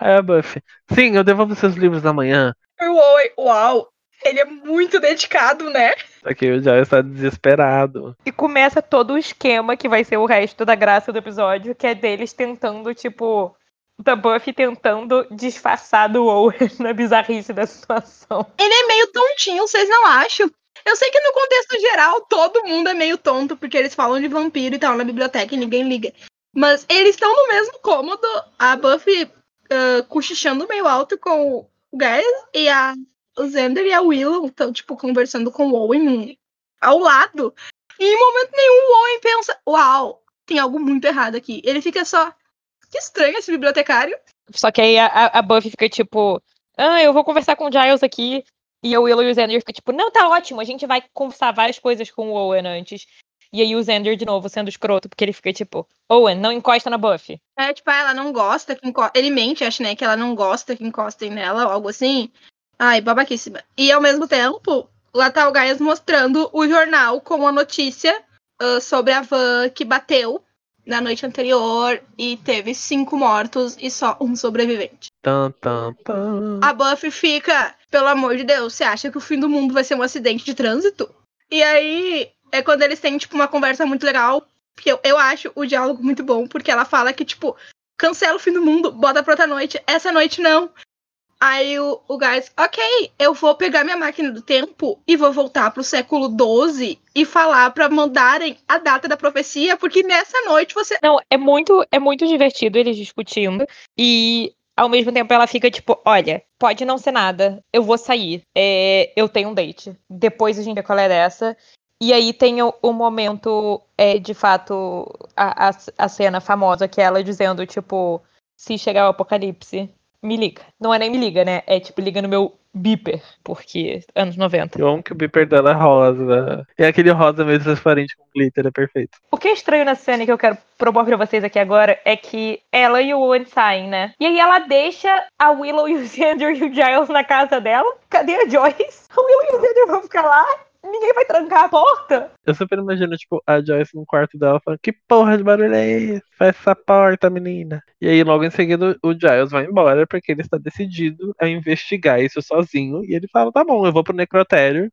Aí a Buffy, sim, eu devolvo seus livros amanhã. O Owen, uau, ele é muito dedicado, né? Só que o Giles tá desesperado. E começa todo o esquema que vai ser o resto da graça do episódio, que é deles tentando, tipo, da Buffy tentando disfarçar do Owen na bizarrice da situação. Ele é meio tontinho, vocês não acham? Eu sei que no contexto geral todo mundo é meio tonto, porque eles falam de vampiro e tal na biblioteca e ninguém liga. Mas eles estão no mesmo cômodo, a Buffy ah, cochichando meio alto com o Giles e a, o Xander e a Willow estão, tipo, conversando com o Owen ao lado. E em momento nenhum o Owen pensa, uau, tem algo muito errado aqui. Ele fica só, que estranho esse bibliotecário. Só que aí a, a- Buffy fica tipo, ah, eu vou conversar com o Giles aqui. E o Willow e o Xander ficam tipo, não, tá ótimo, a gente vai conversar várias coisas com o Owen antes. E aí o Xander, de novo, sendo escroto, porque ele fica tipo, Owen, não encosta na Buffy. É, tipo, ah, ela não gosta que enco... Ele mente, acho, né? Que ela não gosta que encostem nela ou algo assim. Ai, babaquíssima. E ao mesmo tempo, lá tá o Gaias mostrando o jornal com a notícia ah, sobre a van que bateu na noite anterior e teve cinco mortos e só um sobrevivente. Tan, tan, tan. A Buffy fica, pelo amor de Deus, você acha que o fim do mundo vai ser um acidente de trânsito? E aí é quando eles têm, tipo, uma conversa muito legal. Porque eu, eu acho o diálogo muito bom, porque ela fala que, tipo, cancela o fim do mundo, bota pra outra noite, essa noite não. Aí o, o Guys, ok, eu vou pegar minha máquina do tempo e vou voltar pro século XII e falar pra mandarem a data da profecia, porque nessa noite você. Não, é muito, é muito divertido eles discutindo. E ao mesmo tempo ela fica tipo, olha, pode não ser nada, eu vou sair, é, eu tenho um date. Depois a gente vê qual é dessa. E aí tem o, o momento, é, de fato, a, a, a cena famosa, que é ela dizendo, tipo, se chegar o apocalipse, me liga. Não é nem me liga, né? É tipo, liga no meu beeper, porque anos 90. Eu amo que o beeper dela é rosa. É aquele rosa meio transparente com glitter, é perfeito. O que é estranho na cena que eu quero propor pra vocês aqui agora é que ela e o Owen saem, né? E aí ela deixa a Willow e o Xander e o Giles na casa dela. Cadê a Joyce? A Willow e o Xander vão ficar lá ninguém vai trancar a porta. Eu super imagino, tipo, a Joyce no quarto dela falando, que porra de barulho é esse? Fecha essa porta, menina. E aí, logo em seguida, o Giles vai embora, porque ele está decidido a investigar isso sozinho. E ele fala, tá bom, eu vou pro necrotério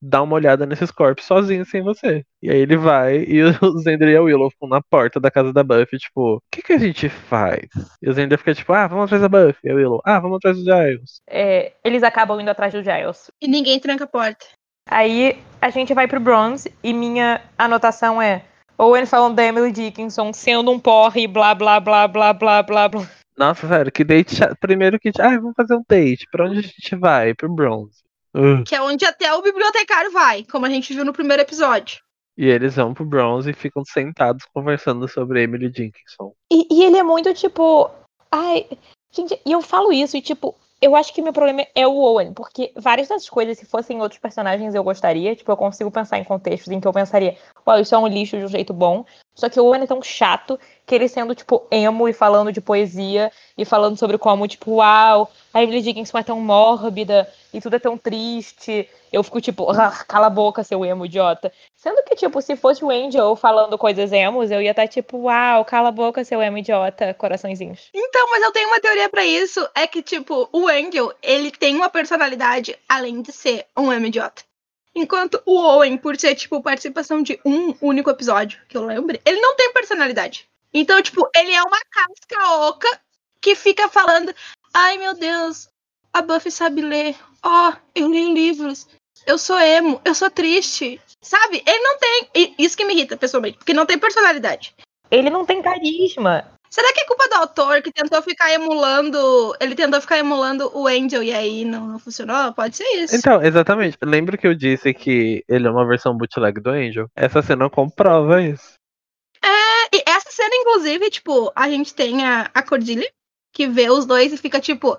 dar uma olhada nesses corpos sozinho, sem você. E aí ele vai e o Zender e a Willow ficam na porta da casa da Buffy, tipo, o que que a gente faz? E o Zender fica tipo, ah, vamos atrás da Buffy. E a Willow, ah, vamos atrás do Giles. É, eles acabam indo atrás do Giles. E ninguém tranca a porta. Aí a gente vai pro Bronze e minha anotação é Owen falando da Emily Dickinson sendo um porre, blá blá blá blá blá blá blá. Nossa, sério, que date. Primeiro que. Ah, vamos fazer um date. Pra onde a gente vai? Pro Bronze. Uh. Que é onde até o bibliotecário vai, como a gente viu no primeiro episódio. E eles vão pro Bronze e ficam sentados conversando sobre Emily Dickinson. E, e ele é muito tipo. Ai. Gente, e eu falo isso e tipo. Eu acho que meu problema é o Owen, porque várias das coisas, se fossem outros personagens, eu gostaria. Tipo, eu consigo pensar em contextos em que eu pensaria, uau, isso é um lixo de um jeito bom. Só que o Owen é tão chato que ele sendo, tipo, emo e falando de poesia e falando sobre como, tipo, uau, a Emily Dickinson é tão mórbida e tudo é tão triste. Eu fico, tipo, "Ah, cala a boca, seu emo idiota. Sendo que, tipo, se fosse o Angel falando coisas emos, eu ia estar, tipo, uau, cala a boca, seu emo idiota, coraçõezinhos. Então, mas eu tenho uma teoria pra isso. É que, tipo, o Angel, ele tem uma personalidade além de ser um emo idiota. Enquanto o Owen, por ser, tipo, participação de um único episódio, que eu lembre, ele não tem personalidade. Então, tipo, ele é uma casca oca que fica falando: ai meu Deus, a Buffy sabe ler. Ó, eu li livros. Eu sou emo, eu sou triste. Sabe? Ele não tem. Isso que me irrita, pessoalmente, porque não tem personalidade. Ele não tem carisma. Será que é culpa do autor que tentou ficar emulando. Ele tentou ficar emulando o Angel e aí não, não funcionou? Pode ser isso. Então, exatamente. Lembra que eu disse que ele é uma versão bootleg do Angel? Essa cena comprova isso. É, e essa cena, inclusive, tipo, a gente tem a, a Cordelia, que vê os dois e fica tipo,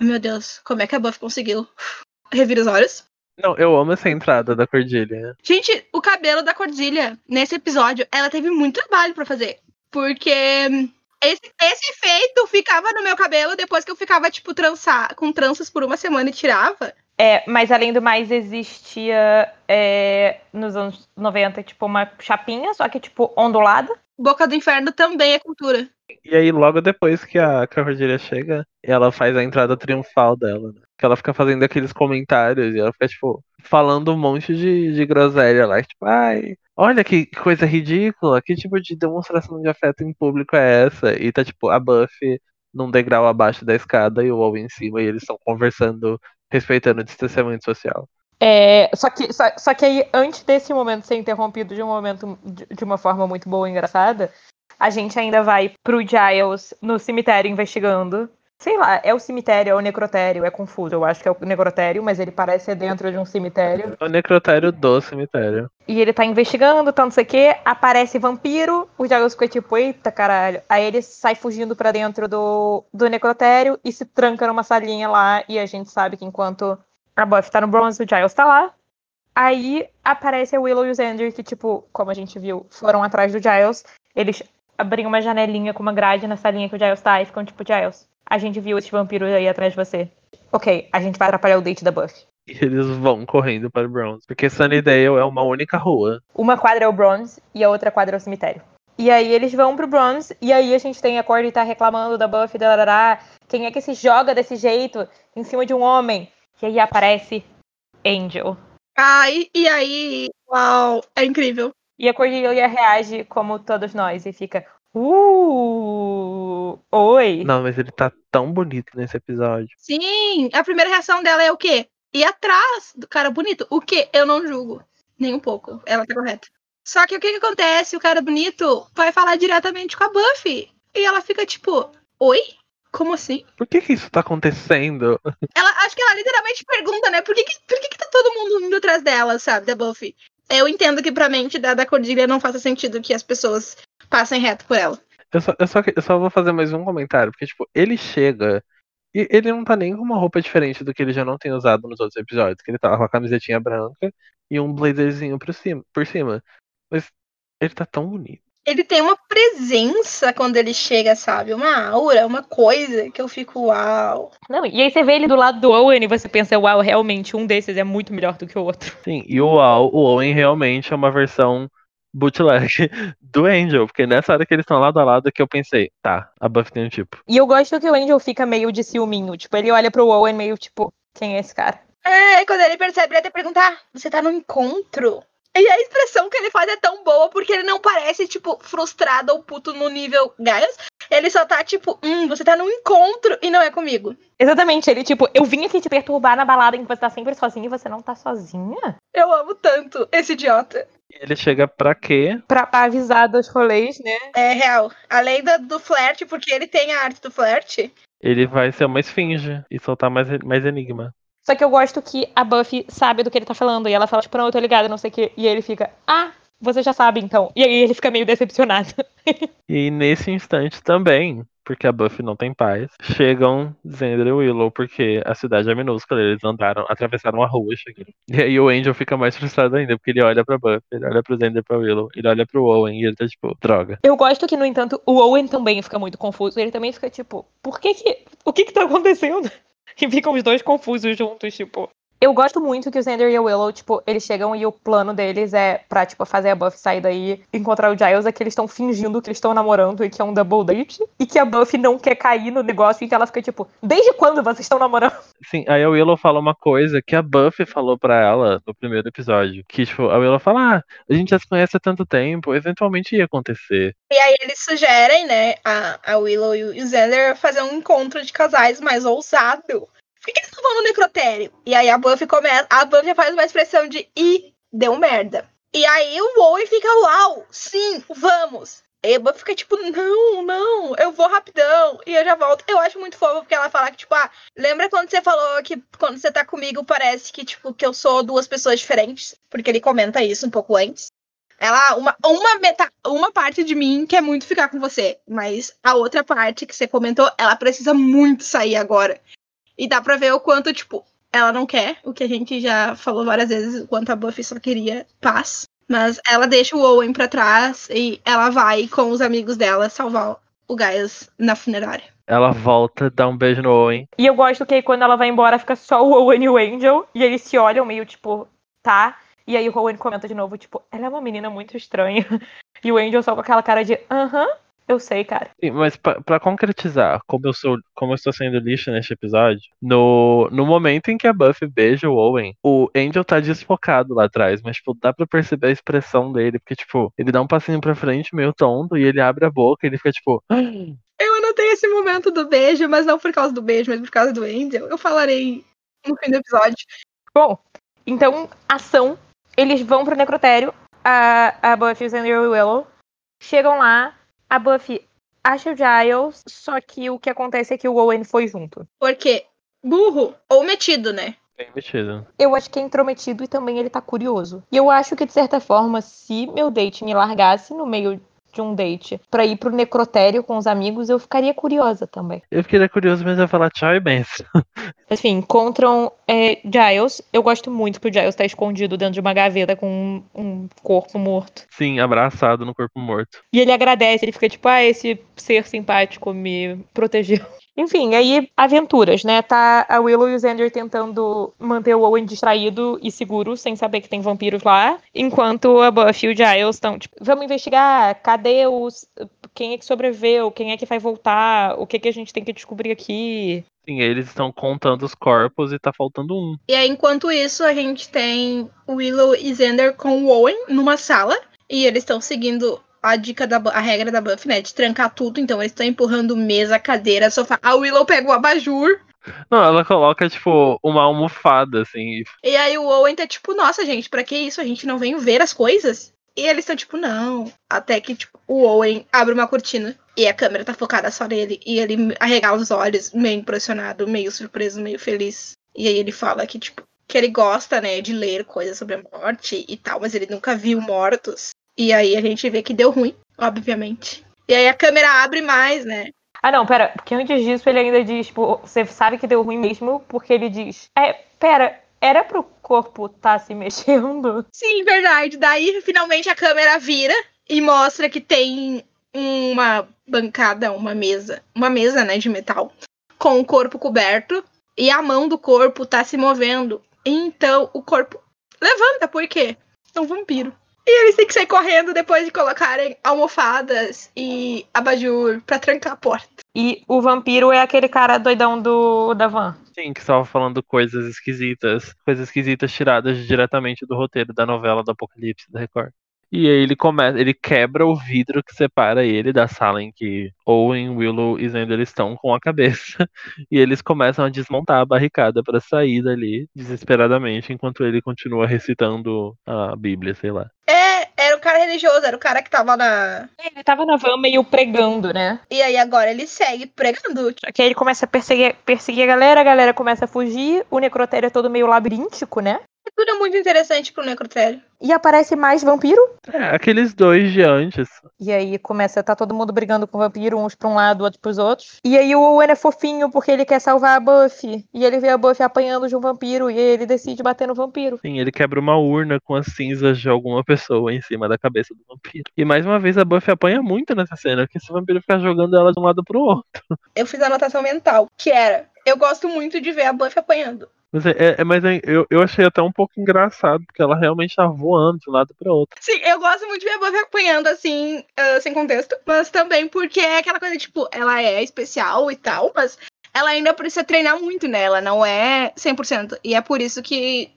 "Ai, meu Deus, como é que a Buffy conseguiu? Revira os olhos. Não, eu amo essa entrada da Cordilha. Gente, o cabelo da Cordilha, nesse episódio, ela teve muito trabalho pra fazer. Porque esse, esse efeito ficava no meu cabelo depois que eu ficava, tipo, trançar, com tranças por uma semana e tirava. É, mas além do mais, existia é, nos anos 90, tipo, uma chapinha, só que, tipo, ondulada. Boca do Inferno também é cultura. E aí, logo depois que a Cordilha chega, ela faz a entrada triunfal dela, né? Que ela fica fazendo aqueles comentários e ela fica, tipo, falando um monte de, de groselha lá. Tipo, ai, olha que coisa ridícula, que tipo de demonstração de afeto em público é essa? E tá, tipo, a Buffy num degrau abaixo da escada e o Owen em cima, e eles estão conversando, respeitando o distanciamento social. É, só, que, só, só que aí, antes desse momento ser interrompido de um momento de, de uma forma muito boa e engraçada, a gente ainda vai pro Giles no cemitério investigando. Sei lá, é o cemitério, é o necrotério, é confuso. Eu acho que é o necrotério, mas ele parece ser dentro de um cemitério. É o necrotério do cemitério. E ele tá investigando, tá não sei o que, aparece vampiro, o Giles fica tipo, eita caralho. Aí ele sai fugindo pra dentro do, do necrotério e se tranca numa salinha lá. E a gente sabe que enquanto a Buffy tá no bronze, o Giles tá lá. Aí aparece a Willow e o Xander, que, tipo, como a gente viu, foram atrás do Giles. Eles abriam uma janelinha com uma grade na salinha que o Giles tá e ficam tipo, Giles, a gente viu esse vampiro aí atrás de você. Ok, a gente vai atrapalhar o date da Buffy. E eles vão correndo para o Bronze. Porque Sunnydale é uma única rua. Uma quadra é o Bronze e a outra quadra é o cemitério. E aí eles vão pro Bronze, e aí a gente tem a Cordy tá reclamando da Buffy, da Larará, quem é que se joga desse jeito em cima de um homem? E aí aparece Angel. Ai, e aí, uau, é incrível. E a Cordelia reage como todos nós e fica, uh, oi. Não, mas ele tá tão bonito nesse episódio. Sim, a primeira reação dela é o quê? Ir atrás do cara bonito. O que? Eu não julgo. Nem um pouco. Ela tá correta. Só que o que, que acontece? O cara bonito vai falar diretamente com a Buffy. E ela fica tipo, oi? como assim? Por que que isso tá acontecendo? Ela, acho que ela literalmente pergunta, né? Por que, que, por que, que tá todo mundo indo atrás dela, sabe, da Buffy? Eu entendo que pra mente da, da Cordelia não faça sentido que as pessoas passem reto por ela. Eu só, eu, só, eu só vou fazer mais um comentário, porque, tipo, ele chega e ele não tá nem com uma roupa diferente do que ele já não tem usado nos outros episódios, que ele tava com a camisetinha branca e um blazerzinho por cima, por cima. Mas ele tá tão bonito. Ele tem uma presença quando ele chega, sabe? Uma aura, uma coisa que eu fico, uau. Não, e aí você vê ele do lado do Owen e você pensa, uau, realmente, um desses é muito melhor do que o outro. Sim, e o, Al- o Owen realmente é uma versão bootleg do Angel, porque nessa hora que eles estão lado a lado é que eu pensei, tá, a Buffy tem um tipo. E eu gosto que o Angel fica meio de ciúminho. Tipo, ele olha pro Owen meio tipo, quem é esse cara? É, quando ele percebe, ele até perguntar, você tá no encontro? E a expressão que ele faz é tão boa porque ele não parece, tipo, frustrado ou puto no nível Gaius. Ele só tá, tipo, hum, você tá no encontro e não é comigo. Exatamente, ele tipo, eu vim aqui te perturbar na balada em que você tá sempre sozinha e você não tá sozinha? Eu amo tanto esse idiota. E ele chega pra quê? Pra, pra avisar dos rolês, né? É real. Além do, do flerte, porque ele tem a arte do flerte. Ele vai ser uma esfinge e soltar mais, mais enigma. Só que eu gosto que a Buffy sabe do que ele tá falando. E ela fala, tipo, não, eu tô ligada, não sei o quê. E ele fica, ah, você já sabe então. E aí ele fica meio decepcionado. E nesse instante também, porque a Buffy não tem paz, chegam Xander e Willow, porque a cidade é minúscula, eles andaram, atravessaram a rua, chegaram. E aí o Angel fica mais frustrado ainda, porque ele olha pra Buffy, ele olha pro Xander e pra Willow, ele olha pro Owen e ele tá tipo, droga. Eu gosto que, no entanto, o Owen também fica muito confuso. Ele também fica tipo, por que que. O que que tá acontecendo? E ficam os dois confusos juntos, tipo. Eu gosto muito que o Xander e o Willow, tipo, eles chegam e o plano deles é pra, tipo, fazer a Buffy sair daí, encontrar o Giles, é que eles estão fingindo que eles estão namorando e que é um double date, e que a Buffy não quer cair no negócio e que ela fica, tipo, desde quando vocês estão namorando? Sim, aí a Willow fala uma coisa que a Buffy falou pra ela no primeiro episódio, que tipo, a Willow fala, ah, a gente já se conhece há tanto tempo, eventualmente ia acontecer. E aí eles sugerem, né, a, a Willow e o Xander fazer um encontro de casais mais ousado. Por que, eles não vão no necrotério? E aí a Buffy começa. A Buffy já faz uma expressão de ih, deu merda. E aí o Owen fica, uau, sim, vamos. E a Buffy fica tipo, não, não, eu vou rapidão. E eu já volto. Eu acho muito fofo porque ela fala que, tipo, ah, lembra quando você falou que quando você tá comigo parece que, tipo, que eu sou duas pessoas diferentes? Porque ele comenta isso um pouco antes. Ela, uma, uma, meta, uma parte de mim quer muito ficar com você, mas a outra parte que você comentou, ela precisa muito sair agora. E dá pra ver o quanto, tipo, ela não quer, o que a gente já falou várias vezes, o quanto a Buffy só queria paz. Mas ela deixa o Owen pra trás e ela vai com os amigos dela salvar o Giles na funerária. Ela volta, dá um beijo no Owen. E eu gosto que aí quando ela vai embora fica só o Owen e o Angel, e eles se olham meio tipo, tá? E aí o Owen comenta de novo, tipo, ela é uma menina muito estranha. E o Angel só com aquela cara de, aham, eu sei, cara. Sim, mas pra, pra concretizar como eu sou, como eu estou sendo lixo neste episódio, no, no momento em que a Buffy beija o Owen, o Angel tá desfocado lá atrás, mas tipo, dá pra perceber a expressão dele, porque tipo, ele dá um passinho pra frente meio tonto e ele abre a boca e ele fica tipo, Eu anotei esse momento do beijo, mas não por causa do beijo, mas por causa do Angel. Eu falarei no fim do episódio. Bom, então, ação. Eles vão pro necrotério. A, a Buffy, e o Willow chegam lá. A Buffy acha o Giles, só que o que acontece é que o Owen foi junto. Porque burro ou metido, né? bem metido. Eu acho que é intrometido e também ele tá curioso. E eu acho que, de certa forma, se meu date me largasse no meio de um date pra ir pro necrotério com os amigos, eu ficaria curiosa também. Eu fiquei curioso, mas eu ia falar tchau e benção. Enfim, encontram é, Giles. Eu gosto muito que o Giles tá escondido dentro de uma gaveta com um, um corpo morto. Sim, abraçado no corpo morto. E ele agradece, ele fica tipo, ah, esse ser simpático me protegeu. Enfim, aí aventuras, né? Tá a Willow e o Xander tentando manter o Owen distraído e seguro, sem saber que tem vampiros lá. Enquanto a Buffy e o Giles estão, tipo, vamos investigar, cadê os. Quem é que sobreviveu? Quem é que vai voltar? O que, que a gente tem que descobrir aqui? Sim, eles estão contando os corpos e tá faltando um. E aí, enquanto isso, a gente tem Willow e Xander com o Owen numa sala. E eles estão seguindo a dica da a regra da Buffy, né? De trancar tudo. Então eles estão empurrando mesa, cadeira, sofá. A Willow pega o abajur. Não, ela coloca, tipo, uma almofada, assim. e- E aí o Owen tá tipo, nossa, gente, pra que isso? A gente não veio ver as coisas? E eles estão tipo, não. Até que, tipo, o Owen abre uma cortina e a câmera tá focada só nele. E ele arregala os olhos, meio impressionado, meio surpreso, meio feliz. E aí ele fala que, tipo, que ele gosta, né, de ler coisas sobre a morte e tal, mas ele nunca viu mortos. E aí a gente vê que deu ruim, obviamente. E aí a câmera abre mais, né? Ah, não, pera, porque antes disso ele ainda diz, tipo, você sabe que deu ruim mesmo, porque ele diz, é, pera, era pro corpo tá se mexendo? Sim, verdade. Daí finalmente a câmera vira e mostra que tem uma bancada, uma mesa, uma mesa, né, de metal, com o corpo coberto e a mão do corpo tá se movendo. Então o corpo levanta, por quê? É um vampiro. E eles têm que sair correndo depois de colocarem almofadas e abajur pra trancar a porta. E o vampiro é aquele cara doidão do da van. Sim, que estava falando coisas esquisitas, coisas esquisitas tiradas diretamente do roteiro da novela do Apocalipse da Record. E aí ele começa, ele quebra o vidro que separa ele da sala em que Owen, Willow e Xander estão com a cabeça. E eles começam a desmontar a barricada para sair dali desesperadamente, enquanto ele continua recitando a Bíblia, sei lá. É, era o cara religioso, era o cara que tava na. Ele tava na van meio pregando, né? E aí agora ele segue pregando. Só que aí ele começa a perseguir, perseguir a galera, a galera começa a fugir, o necrotério é todo meio labiríntico, né? Tudo é muito interessante pro necrotério. E aparece mais vampiro. É, aqueles dois de antes. E aí começa, tá todo mundo brigando com o vampiro, uns pra um lado, outros pros outros. E aí o Owen é fofinho porque ele quer salvar a Buffy. E ele vê a Buffy apanhando de um vampiro e ele decide bater no vampiro. Sim, ele quebra uma urna com as cinzas de alguma pessoa em cima da cabeça do vampiro. E mais uma vez a Buffy apanha muito nessa cena, porque esse vampiro fica jogando ela de um lado pro outro. Eu fiz a anotação mental, que era. Eu gosto muito de ver a Buffy apanhando. Mas, é, é- mas é- eu, eu achei até um pouco engraçado, porque ela realmente tá voando de um lado para outro. Sim, eu gosto muito de ver a Buffy apanhando assim, ah, sem contexto. Mas também porque é aquela coisa, tipo, ela é especial e tal, mas ela ainda precisa treinar muito, né? Ela não é 100%. E é por isso que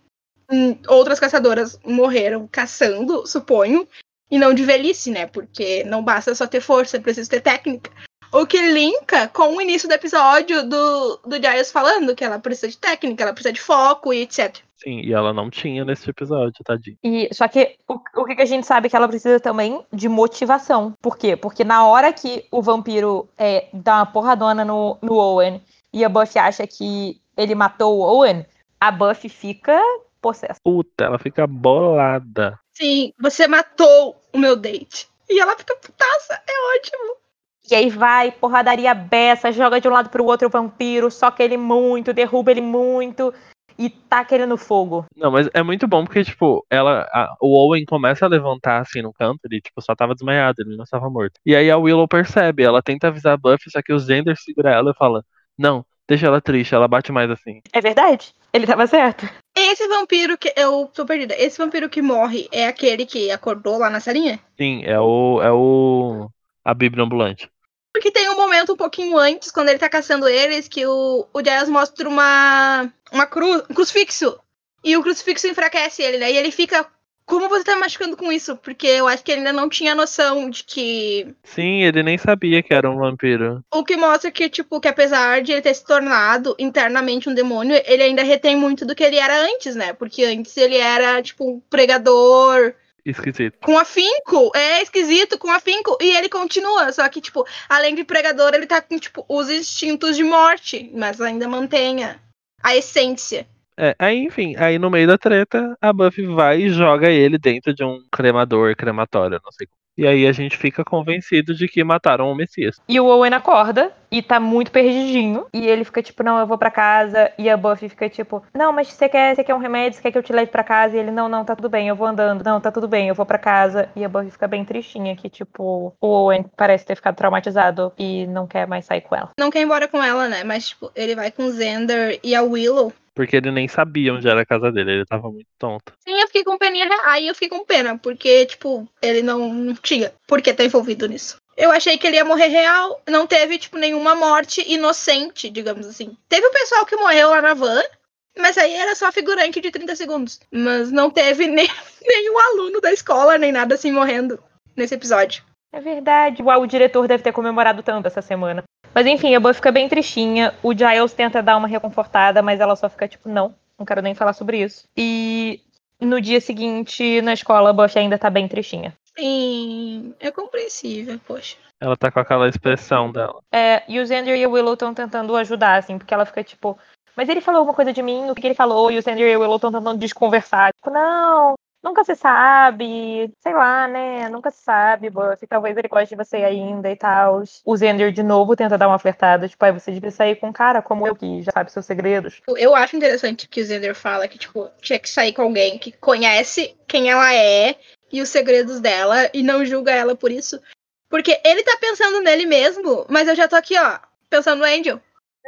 hum, outras caçadoras morreram caçando, suponho. E não de velhice, né? Porque não basta só ter força, precisa ter técnica. O que linka com o início do episódio do, do Giles falando que ela precisa de técnica, ela precisa de foco e etc. Sim, e ela não tinha nesse episódio, tadinho. E, só que o, o que a gente sabe é que ela precisa também de motivação. Por quê? Porque na hora que o vampiro é, dá uma porradona no, no Owen e a Buffy acha que ele matou o Owen, a Buffy fica possessa. Puta, ela fica bolada. Sim, você matou o meu date. E ela fica putaça, é ótimo. E aí vai, porradaria beça, joga de um lado pro outro o vampiro, soca ele muito, derruba ele muito e taca ele no fogo. Não, mas é muito bom porque, tipo, ela. a- o Owen começa a levantar assim no canto, ele, tipo, só tava desmaiado, ele não estava morto. E aí a Willow percebe, ela tenta avisar a Buffy, só que o Xander segura ela e fala: Não, deixa ela triste, ela bate mais assim. É verdade? Ele tava certo. Esse vampiro que. Eu tô perdida. Esse vampiro que morre é aquele que acordou lá na salinha? Sim, é o. É o. A Bíblia ambulante. Porque tem um momento um pouquinho antes, quando ele tá caçando eles, que o, o Giles mostra uma. uma cruz, um crucifixo. E o crucifixo enfraquece ele, né? E ele fica. Como você tá machucando com isso? Porque eu acho que ele ainda não tinha noção de que. Sim, ele nem sabia que era um vampiro. O que mostra que, tipo, que apesar de ele ter se tornado internamente um demônio, ele ainda retém muito do que ele era antes, né? Porque antes ele era, tipo, um pregador Esquisito. com afinco. É esquisito, com afinco. E ele continua. Só que, tipo, além de pregador, ele tá com, tipo, os instintos de morte. Mas ainda mantenha a essência. É, aí, enfim, aí no meio da treta, a Buffy vai e joga ele dentro de um cremador, crematório, não sei como. E aí a gente fica convencido de que mataram o Messias. E o Owen acorda e tá muito perdidinho. E ele fica tipo, não, eu vou pra casa. E a Buffy fica tipo, não, mas você quer, você quer um remédio? Você quer que eu te leve pra casa? E ele, não, não, tá tudo bem, eu vou andando. Não, tá tudo bem, eu vou pra casa. E a Buffy fica bem tristinha que, tipo, o Owen parece ter ficado traumatizado e não quer mais sair com ela. Não quer ir embora com ela, né? Mas, tipo, ele vai com o Xander e a Willow. Porque ele nem sabia onde era a casa dele, ele tava muito tonto. Sim, eu fiquei com peninha. Aí eu fiquei com pena, porque, tipo, ele não, não tinha por que tá envolvido nisso. Eu achei que ele ia morrer real. Não teve, tipo, nenhuma morte inocente, digamos assim. Teve o pessoal que morreu lá na van, mas aí era só figurante de 30 segundos. Mas não teve nem, nenhum aluno da escola, nem nada assim morrendo nesse episódio. É verdade. Uau, o diretor deve ter comemorado tanto essa semana. Mas enfim, a Buffy fica bem tristinha. O Giles tenta dar uma reconfortada, mas ela só fica tipo, não, não quero nem falar sobre isso. E no dia seguinte, na escola, a Buffy ainda tá bem tristinha. Sim, é compreensível, poxa. Ela tá com aquela expressão dela. É, e o Xander e o Willow estão tentando ajudar, assim, porque ela fica tipo. Mas ele falou alguma coisa de mim, o que ele falou? E o Xander e o Willow estão tentando desconversar. Tipo, não, nunca se sabe, sei lá, né? Nunca se sabe, Buffy. Talvez ele goste de você ainda e tal. O Xander de novo tenta dar uma flertada, tipo, aí você devia sair com um cara como eu, que já sabe seus segredos. Eu acho interessante que o Zender fala que, tipo, tinha que sair com alguém que conhece quem ela é e os segredos dela e não julga ela por isso. Porque ele tá pensando nele mesmo, mas eu já tô aqui, ó, pensando no Angel.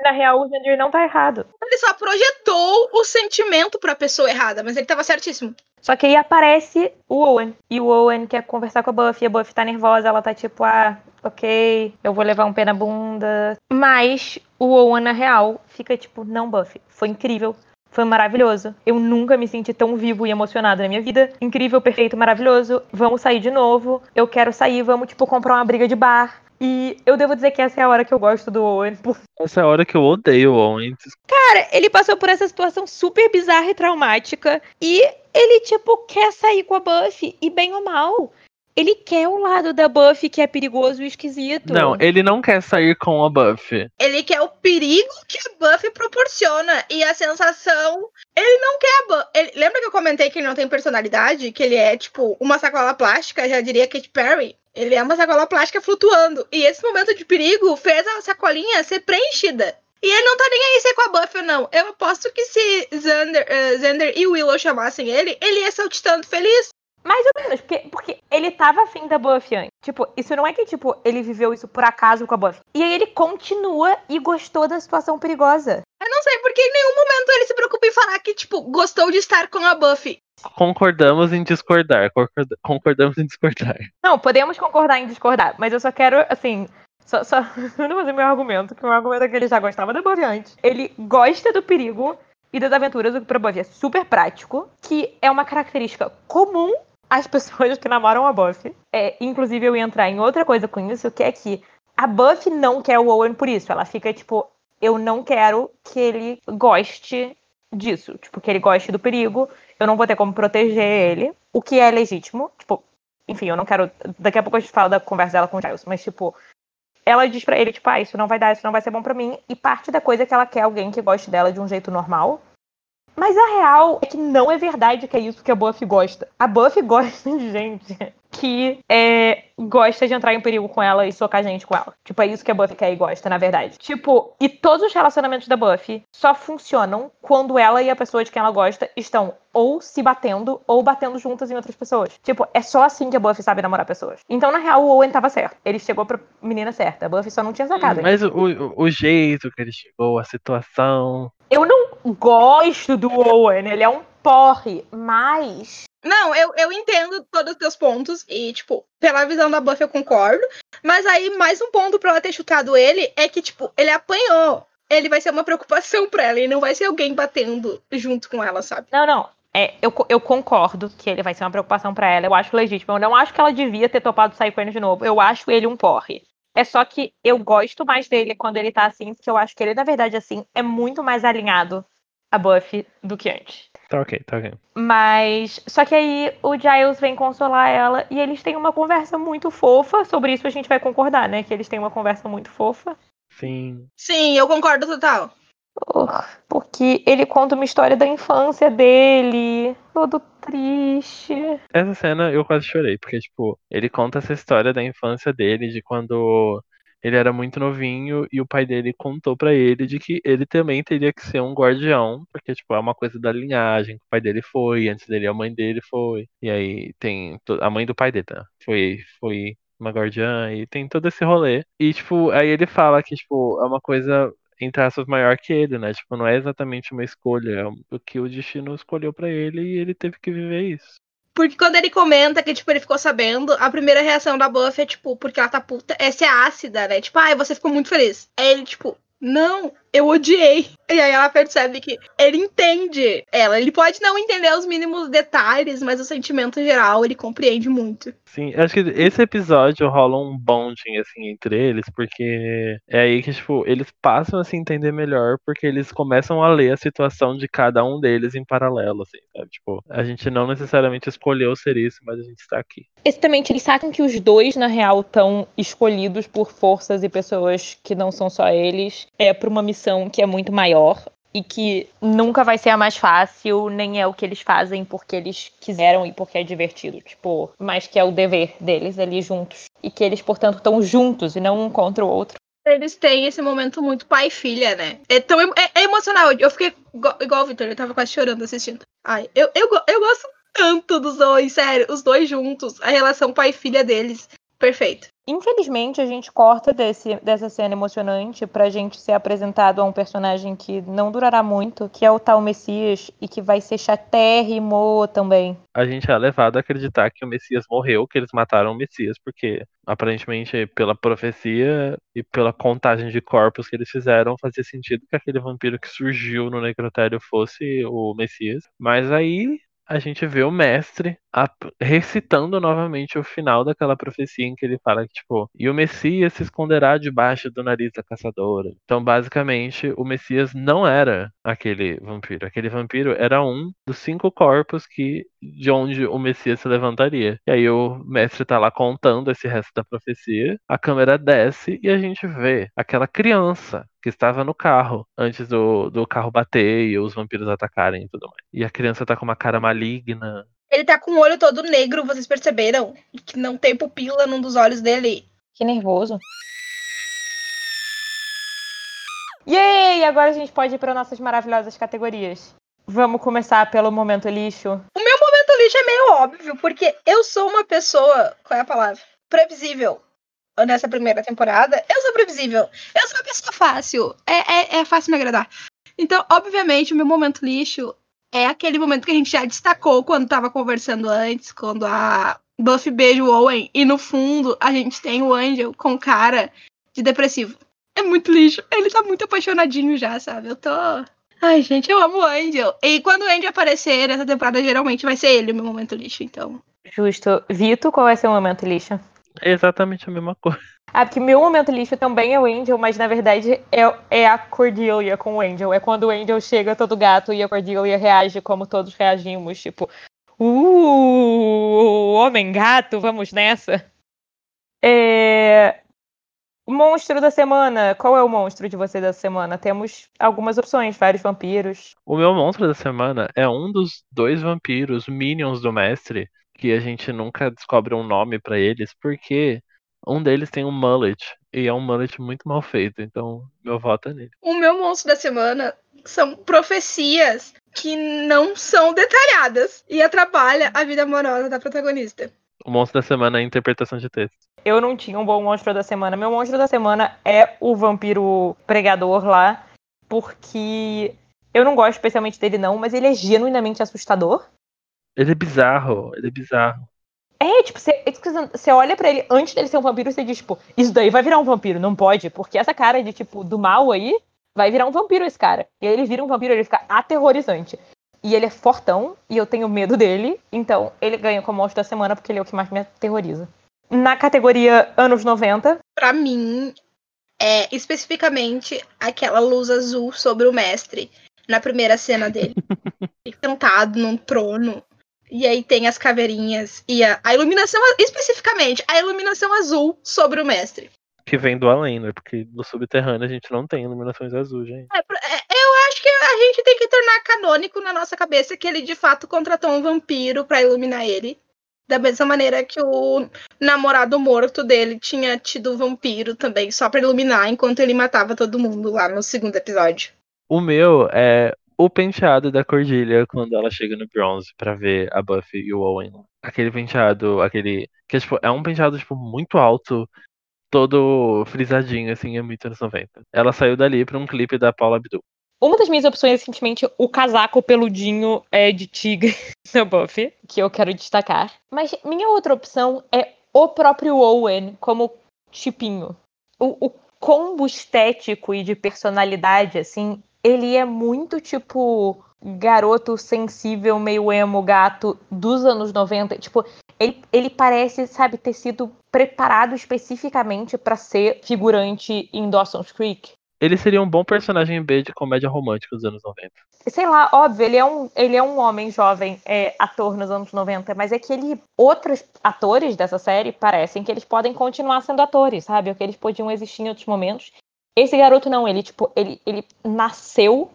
Na real, o Xander não tá errado. Ele só projetou o sentimento pra pessoa errada, mas ele tava certíssimo. Só que aí aparece o Owen. E o Owen quer conversar com a Buffy. A Buffy tá nervosa, ela tá tipo, ah, ok, eu vou levar um pé na bunda. Mas o Owen, na real, fica tipo, não, Buffy, foi incrível. Foi maravilhoso. Eu nunca me senti tão vivo e emocionado na minha vida. Incrível, perfeito, maravilhoso. Vamos sair de novo. Eu quero sair, vamos, tipo, comprar uma briga de bar. E eu devo dizer que essa é a hora que eu gosto do Owen. por- Essa é a hora que eu odeio o Owen. Cara, ele passou por essa situação super bizarra e traumática. E ele, tipo, quer sair com a Buffy. E bem ou mal. Ele quer o lado da Buffy que é perigoso e esquisito. Não, ele não quer sair com a Buffy. Ele quer o perigo que a Buffy proporciona e a sensação. Ele não quer a Buffy. Lembra que eu comentei que ele não tem personalidade? Que ele é, tipo, uma sacola plástica, já diria Katy Perry? Ele é uma sacola plástica flutuando. E esse momento de perigo fez a sacolinha ser preenchida. E ele não tá nem aí se é com a Buffy ou não. Eu aposto que se Xander, eh, Xander e Willow chamassem ele, ele ia saltitando feliz. Mais ou menos, porque, porque ele tava afim da Buffy antes. Tipo, isso não é que, tipo, ele viveu isso por acaso com a Buffy. E aí ele continua e gostou da situação perigosa. Eu não sei porque em nenhum momento ele se preocupa em falar que, tipo, gostou de estar com a Buffy. Concordamos em discordar. concorda- Concordamos em discordar. Não, podemos concordar em discordar, mas eu só quero, assim. Só, só fazer meu argumento, que o meu argumento é que ele já gostava da Buffy antes. Ele gosta do perigo e das aventuras, o que pra Buffy é super prático, que é uma característica comum às pessoas que namoram a Buffy. É, inclusive, eu ia entrar em outra coisa com isso, que é que a Buffy não quer o Owen por isso. Ela fica tipo, eu não quero que ele goste disso. Tipo, que ele goste do perigo. Eu não vou ter como proteger ele. O que é legítimo. Tipo, enfim, eu não quero. Daqui a pouco a gente fala da conversa dela com o Giles, mas tipo. Ela diz pra ele, tipo, ah, isso não vai dar, isso não vai ser bom pra mim. E parte da coisa é que ela quer alguém que goste dela de um jeito normal. Mas a real é que não é verdade que é isso que a Buffy gosta. A Buffy gosta de gente que é, gosta de entrar em perigo com ela e socar gente com ela. Tipo, é isso que a Buffy quer e gosta, na verdade. Tipo, e todos os relacionamentos da Buffy só funcionam quando ela e a pessoa de quem ela gosta estão ou se batendo ou batendo juntas em outras pessoas. Tipo, é só assim que a Buffy sabe namorar pessoas. Então, na real, o Owen tava certo. Ele chegou pra menina certa. A Buffy só não tinha sacado. Mas o, o, o jeito que ele chegou, a situação. Eu não gosto do Owen, ele é um porre, mas. Não, eu, eu entendo todos os teus pontos. E, tipo, pela visão da Buffy eu concordo. Mas aí, mais um ponto pra ela ter chutado ele é que, tipo, ele apanhou. Ele vai ser uma preocupação pra ela. E não vai ser alguém batendo junto com ela, sabe? Não, não. É, eu, eu concordo que ele vai ser uma preocupação pra ela. Eu acho legítimo. Eu não acho que ela devia ter topado sair com ele de novo. Eu acho ele um porre. É só que eu gosto mais dele quando ele tá assim, porque eu acho que ele, na verdade, assim, é muito mais alinhado a Buffy do que antes. Tá ok, tá ok. Mas. Só que aí o Giles vem consolar ela e eles têm uma conversa muito fofa. Sobre isso a gente vai concordar, né? Que eles têm uma conversa muito fofa. Sim. Sim, eu concordo total. Porque ele conta uma história da infância dele. Todo triste. Essa cena eu quase chorei, porque, tipo, ele conta essa história da infância dele, de quando ele era muito novinho e o pai dele contou pra ele de que ele também teria que ser um guardião, porque, tipo, é uma coisa da linhagem, o pai dele foi, antes dele a mãe dele foi. E aí tem a mãe do pai dele, tá? Foi, foi uma guardiã e tem todo esse rolê. E, tipo, aí ele fala que, tipo, é uma coisa entre aspas, maior que ele, né? Tipo, não é exatamente uma escolha, é o que o destino escolheu pra ele e ele teve que viver isso. Porque quando ele comenta que, tipo, ele ficou sabendo, a primeira reação da Buffy é, tipo, porque ela tá puta, essa é ácida, né? Tipo, ai, você ficou muito feliz. Aí ele, tipo, não, eu odiei. E aí ela percebe que ele entende ela. Ele pode não entender os mínimos detalhes, mas o sentimento geral ele compreende muito. Sim, acho que esse episódio rola um bonding, assim, entre eles, porque é aí que, tipo, eles passam a se entender melhor, porque eles começam a ler a situação de cada um deles em paralelo, assim, sabe? Tipo, a gente não necessariamente escolheu ser isso, mas a gente está aqui. Exatamente, eles sacam que os dois, na real, estão escolhidos por forças e pessoas que não são só eles, é para uma missão que é muito maior e que nunca vai ser a mais fácil, nem é o que eles fazem porque eles quiseram e porque é divertido, tipo, mas que é o dever deles ali juntos e que eles, portanto, estão juntos e não um contra o outro. Eles têm esse momento muito pai e filha, né? É, tão, é, é emocional. Eu fiquei igual, igual o Victor, eu tava quase chorando assistindo. Ai, eu, eu, eu gosto tanto dos dois, sério, os dois juntos, a relação pai e filha deles. Perfeito. Infelizmente, a gente corta desse, dessa cena emocionante pra gente ser apresentado a um personagem que não durará muito, que é o tal Messias, e que vai ser chatérrimo também. A gente é levado a acreditar que o Messias morreu, que eles mataram o Messias, porque aparentemente, pela profecia e pela contagem de corpos que eles fizeram, fazia sentido que aquele vampiro que surgiu no necrotério fosse o Messias. Mas aí a gente vê o mestre recitando novamente o final daquela profecia em que ele fala que, tipo, e o Messias se esconderá debaixo do nariz da caçadora. Então, basicamente, o Messias não era aquele vampiro. Aquele vampiro era um dos cinco corpos que de onde o Messias se levantaria. E aí o mestre tá lá contando esse resto da profecia, a câmera desce e a gente vê aquela criança que estava no carro antes do, do carro bater e os vampiros atacarem e tudo mais. E a criança tá com uma cara maligna. Ele tá com o olho todo negro, vocês perceberam? Que não tem pupila num dos olhos dele. Que nervoso. Yay! Agora a gente pode ir para nossas maravilhosas categorias. Vamos começar pelo momento lixo. O meu lixo é meio óbvio, porque eu sou uma pessoa. Qual é a palavra? Previsível nessa primeira temporada, eu sou previsível. Eu sou uma pessoa fácil. É, é, é fácil me agradar. Então, obviamente, o meu momento lixo é aquele momento que a gente já destacou quando tava conversando antes, quando a Buffy beija o Owen e no fundo a gente tem o Angel com cara de depressivo. É muito lixo. Ele tá muito apaixonadinho já, sabe? Eu tô. Ai, gente, eu amo o Angel. E quando o Angel aparecer nessa temporada, geralmente vai ser ele o meu momento lixo, então. Justo. Vito, qual vai ser o momento lixo? É exatamente a mesma coisa. Ah, porque meu momento lixo também é o Angel, mas na verdade é, é a Cordelia com o Angel. É quando o Angel chega todo gato e a Cordelia reage como todos reagimos, tipo, uh, homem gato, vamos nessa. É... Monstro da semana. Qual é o monstro de você da semana? Temos algumas opções, vários vampiros. O meu monstro da semana é um dos dois vampiros minions do mestre que a gente nunca descobre um nome para eles, porque um deles tem um mullet, e é um mullet muito mal feito, então meu voto é nele. O meu monstro da semana são profecias que não são detalhadas e atrapalha a vida amorosa da protagonista. O monstro da semana é a interpretação de texto. Eu não tinha um bom monstro da semana. Meu monstro da semana é o vampiro pregador lá, porque eu não gosto especialmente dele não, mas ele é genuinamente assustador. Ele é bizarro, ele é bizarro. É, tipo, você olha para ele antes dele ser um vampiro, você diz, tipo, isso daí vai virar um vampiro, não pode, porque essa cara de, tipo, do mal aí, vai virar um vampiro esse cara. E aí ele vira um vampiro, ele fica aterrorizante. E ele é fortão, e eu tenho medo dele, então ele ganha como monstro da semana, porque ele é o que mais me aterroriza. Na categoria anos 90. Pra mim, é especificamente aquela luz azul sobre o mestre, na primeira cena dele. Sentado num trono, e aí tem as caveirinhas e a, a iluminação, especificamente, a iluminação azul sobre o mestre. Que vem do além, né? Porque no subterrâneo a gente não tem iluminações azuis, gente. É, é, eu acho que a gente tem que tornar canônico na nossa cabeça que ele de fato contratou um vampiro para iluminar ele. Da mesma maneira que o namorado morto dele tinha tido vampiro também, só para iluminar enquanto ele matava todo mundo lá no segundo episódio. O meu é o penteado da Cordilha quando ela chega no bronze para ver a Buffy e o Owen. Aquele penteado, aquele. Que tipo, é um penteado tipo, muito alto, todo frisadinho, assim, é muito anos 90. Ela saiu dali pra um clipe da Paula Abdul. Uma das minhas opções é simplesmente o casaco peludinho é, de tigre da Buffy, que eu quero destacar. Mas minha outra opção é o próprio Owen como chipinho. O, o combo estético e de personalidade, assim, ele é muito tipo garoto sensível, meio emo, gato dos anos 90. Tipo, ele, ele parece, sabe, ter sido preparado especificamente para ser figurante em Dawson's Creek. Ele seria um bom personagem B de comédia romântica dos anos 90. Sei lá, óbvio, ele é um, ele é um homem jovem, é, ator nos anos 90, mas é que ele, outros atores dessa série parecem que eles podem continuar sendo atores, sabe? Ou que eles podiam existir em outros momentos. Esse garoto não, ele, tipo, ele, ele nasceu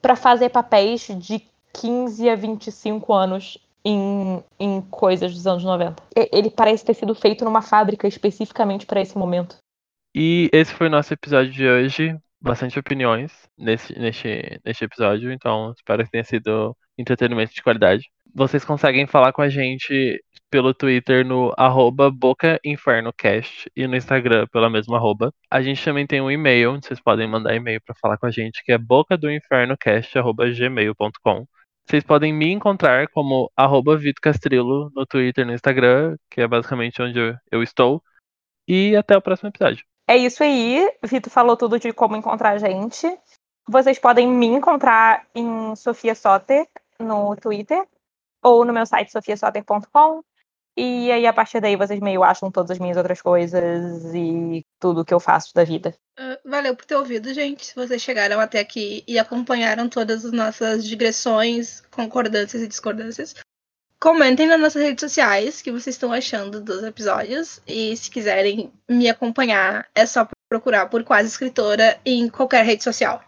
para fazer papéis de 15 a 25 anos em, em coisas dos anos 90. Ele parece ter sido feito numa fábrica especificamente para esse momento. E esse foi o nosso episódio de hoje bastante opiniões nesse, neste, neste episódio, então espero que tenha sido entretenimento de qualidade. Vocês conseguem falar com a gente pelo Twitter no arroba BocaInfernoCast e no Instagram pela mesma arroba. A gente também tem um e-mail, vocês podem mandar e-mail para falar com a gente, que é bocadoinfernocast.gmail.com. Vocês podem me encontrar como arroba Vito no Twitter e no Instagram, que é basicamente onde eu estou. E até o próximo episódio. É isso aí. Vitor falou tudo de como encontrar a gente. Vocês podem me encontrar em Sofia Soter no Twitter ou no meu site sofiasoter.com. E aí, a partir daí, vocês meio acham todas as minhas outras coisas e tudo que eu faço da vida. Uh, valeu por ter ouvido, gente. Se vocês chegaram até aqui e acompanharam todas as nossas digressões, concordâncias e discordâncias. Comentem nas nossas redes sociais o que vocês estão achando dos episódios. E se quiserem me acompanhar, é só procurar por Quase Escritora em qualquer rede social.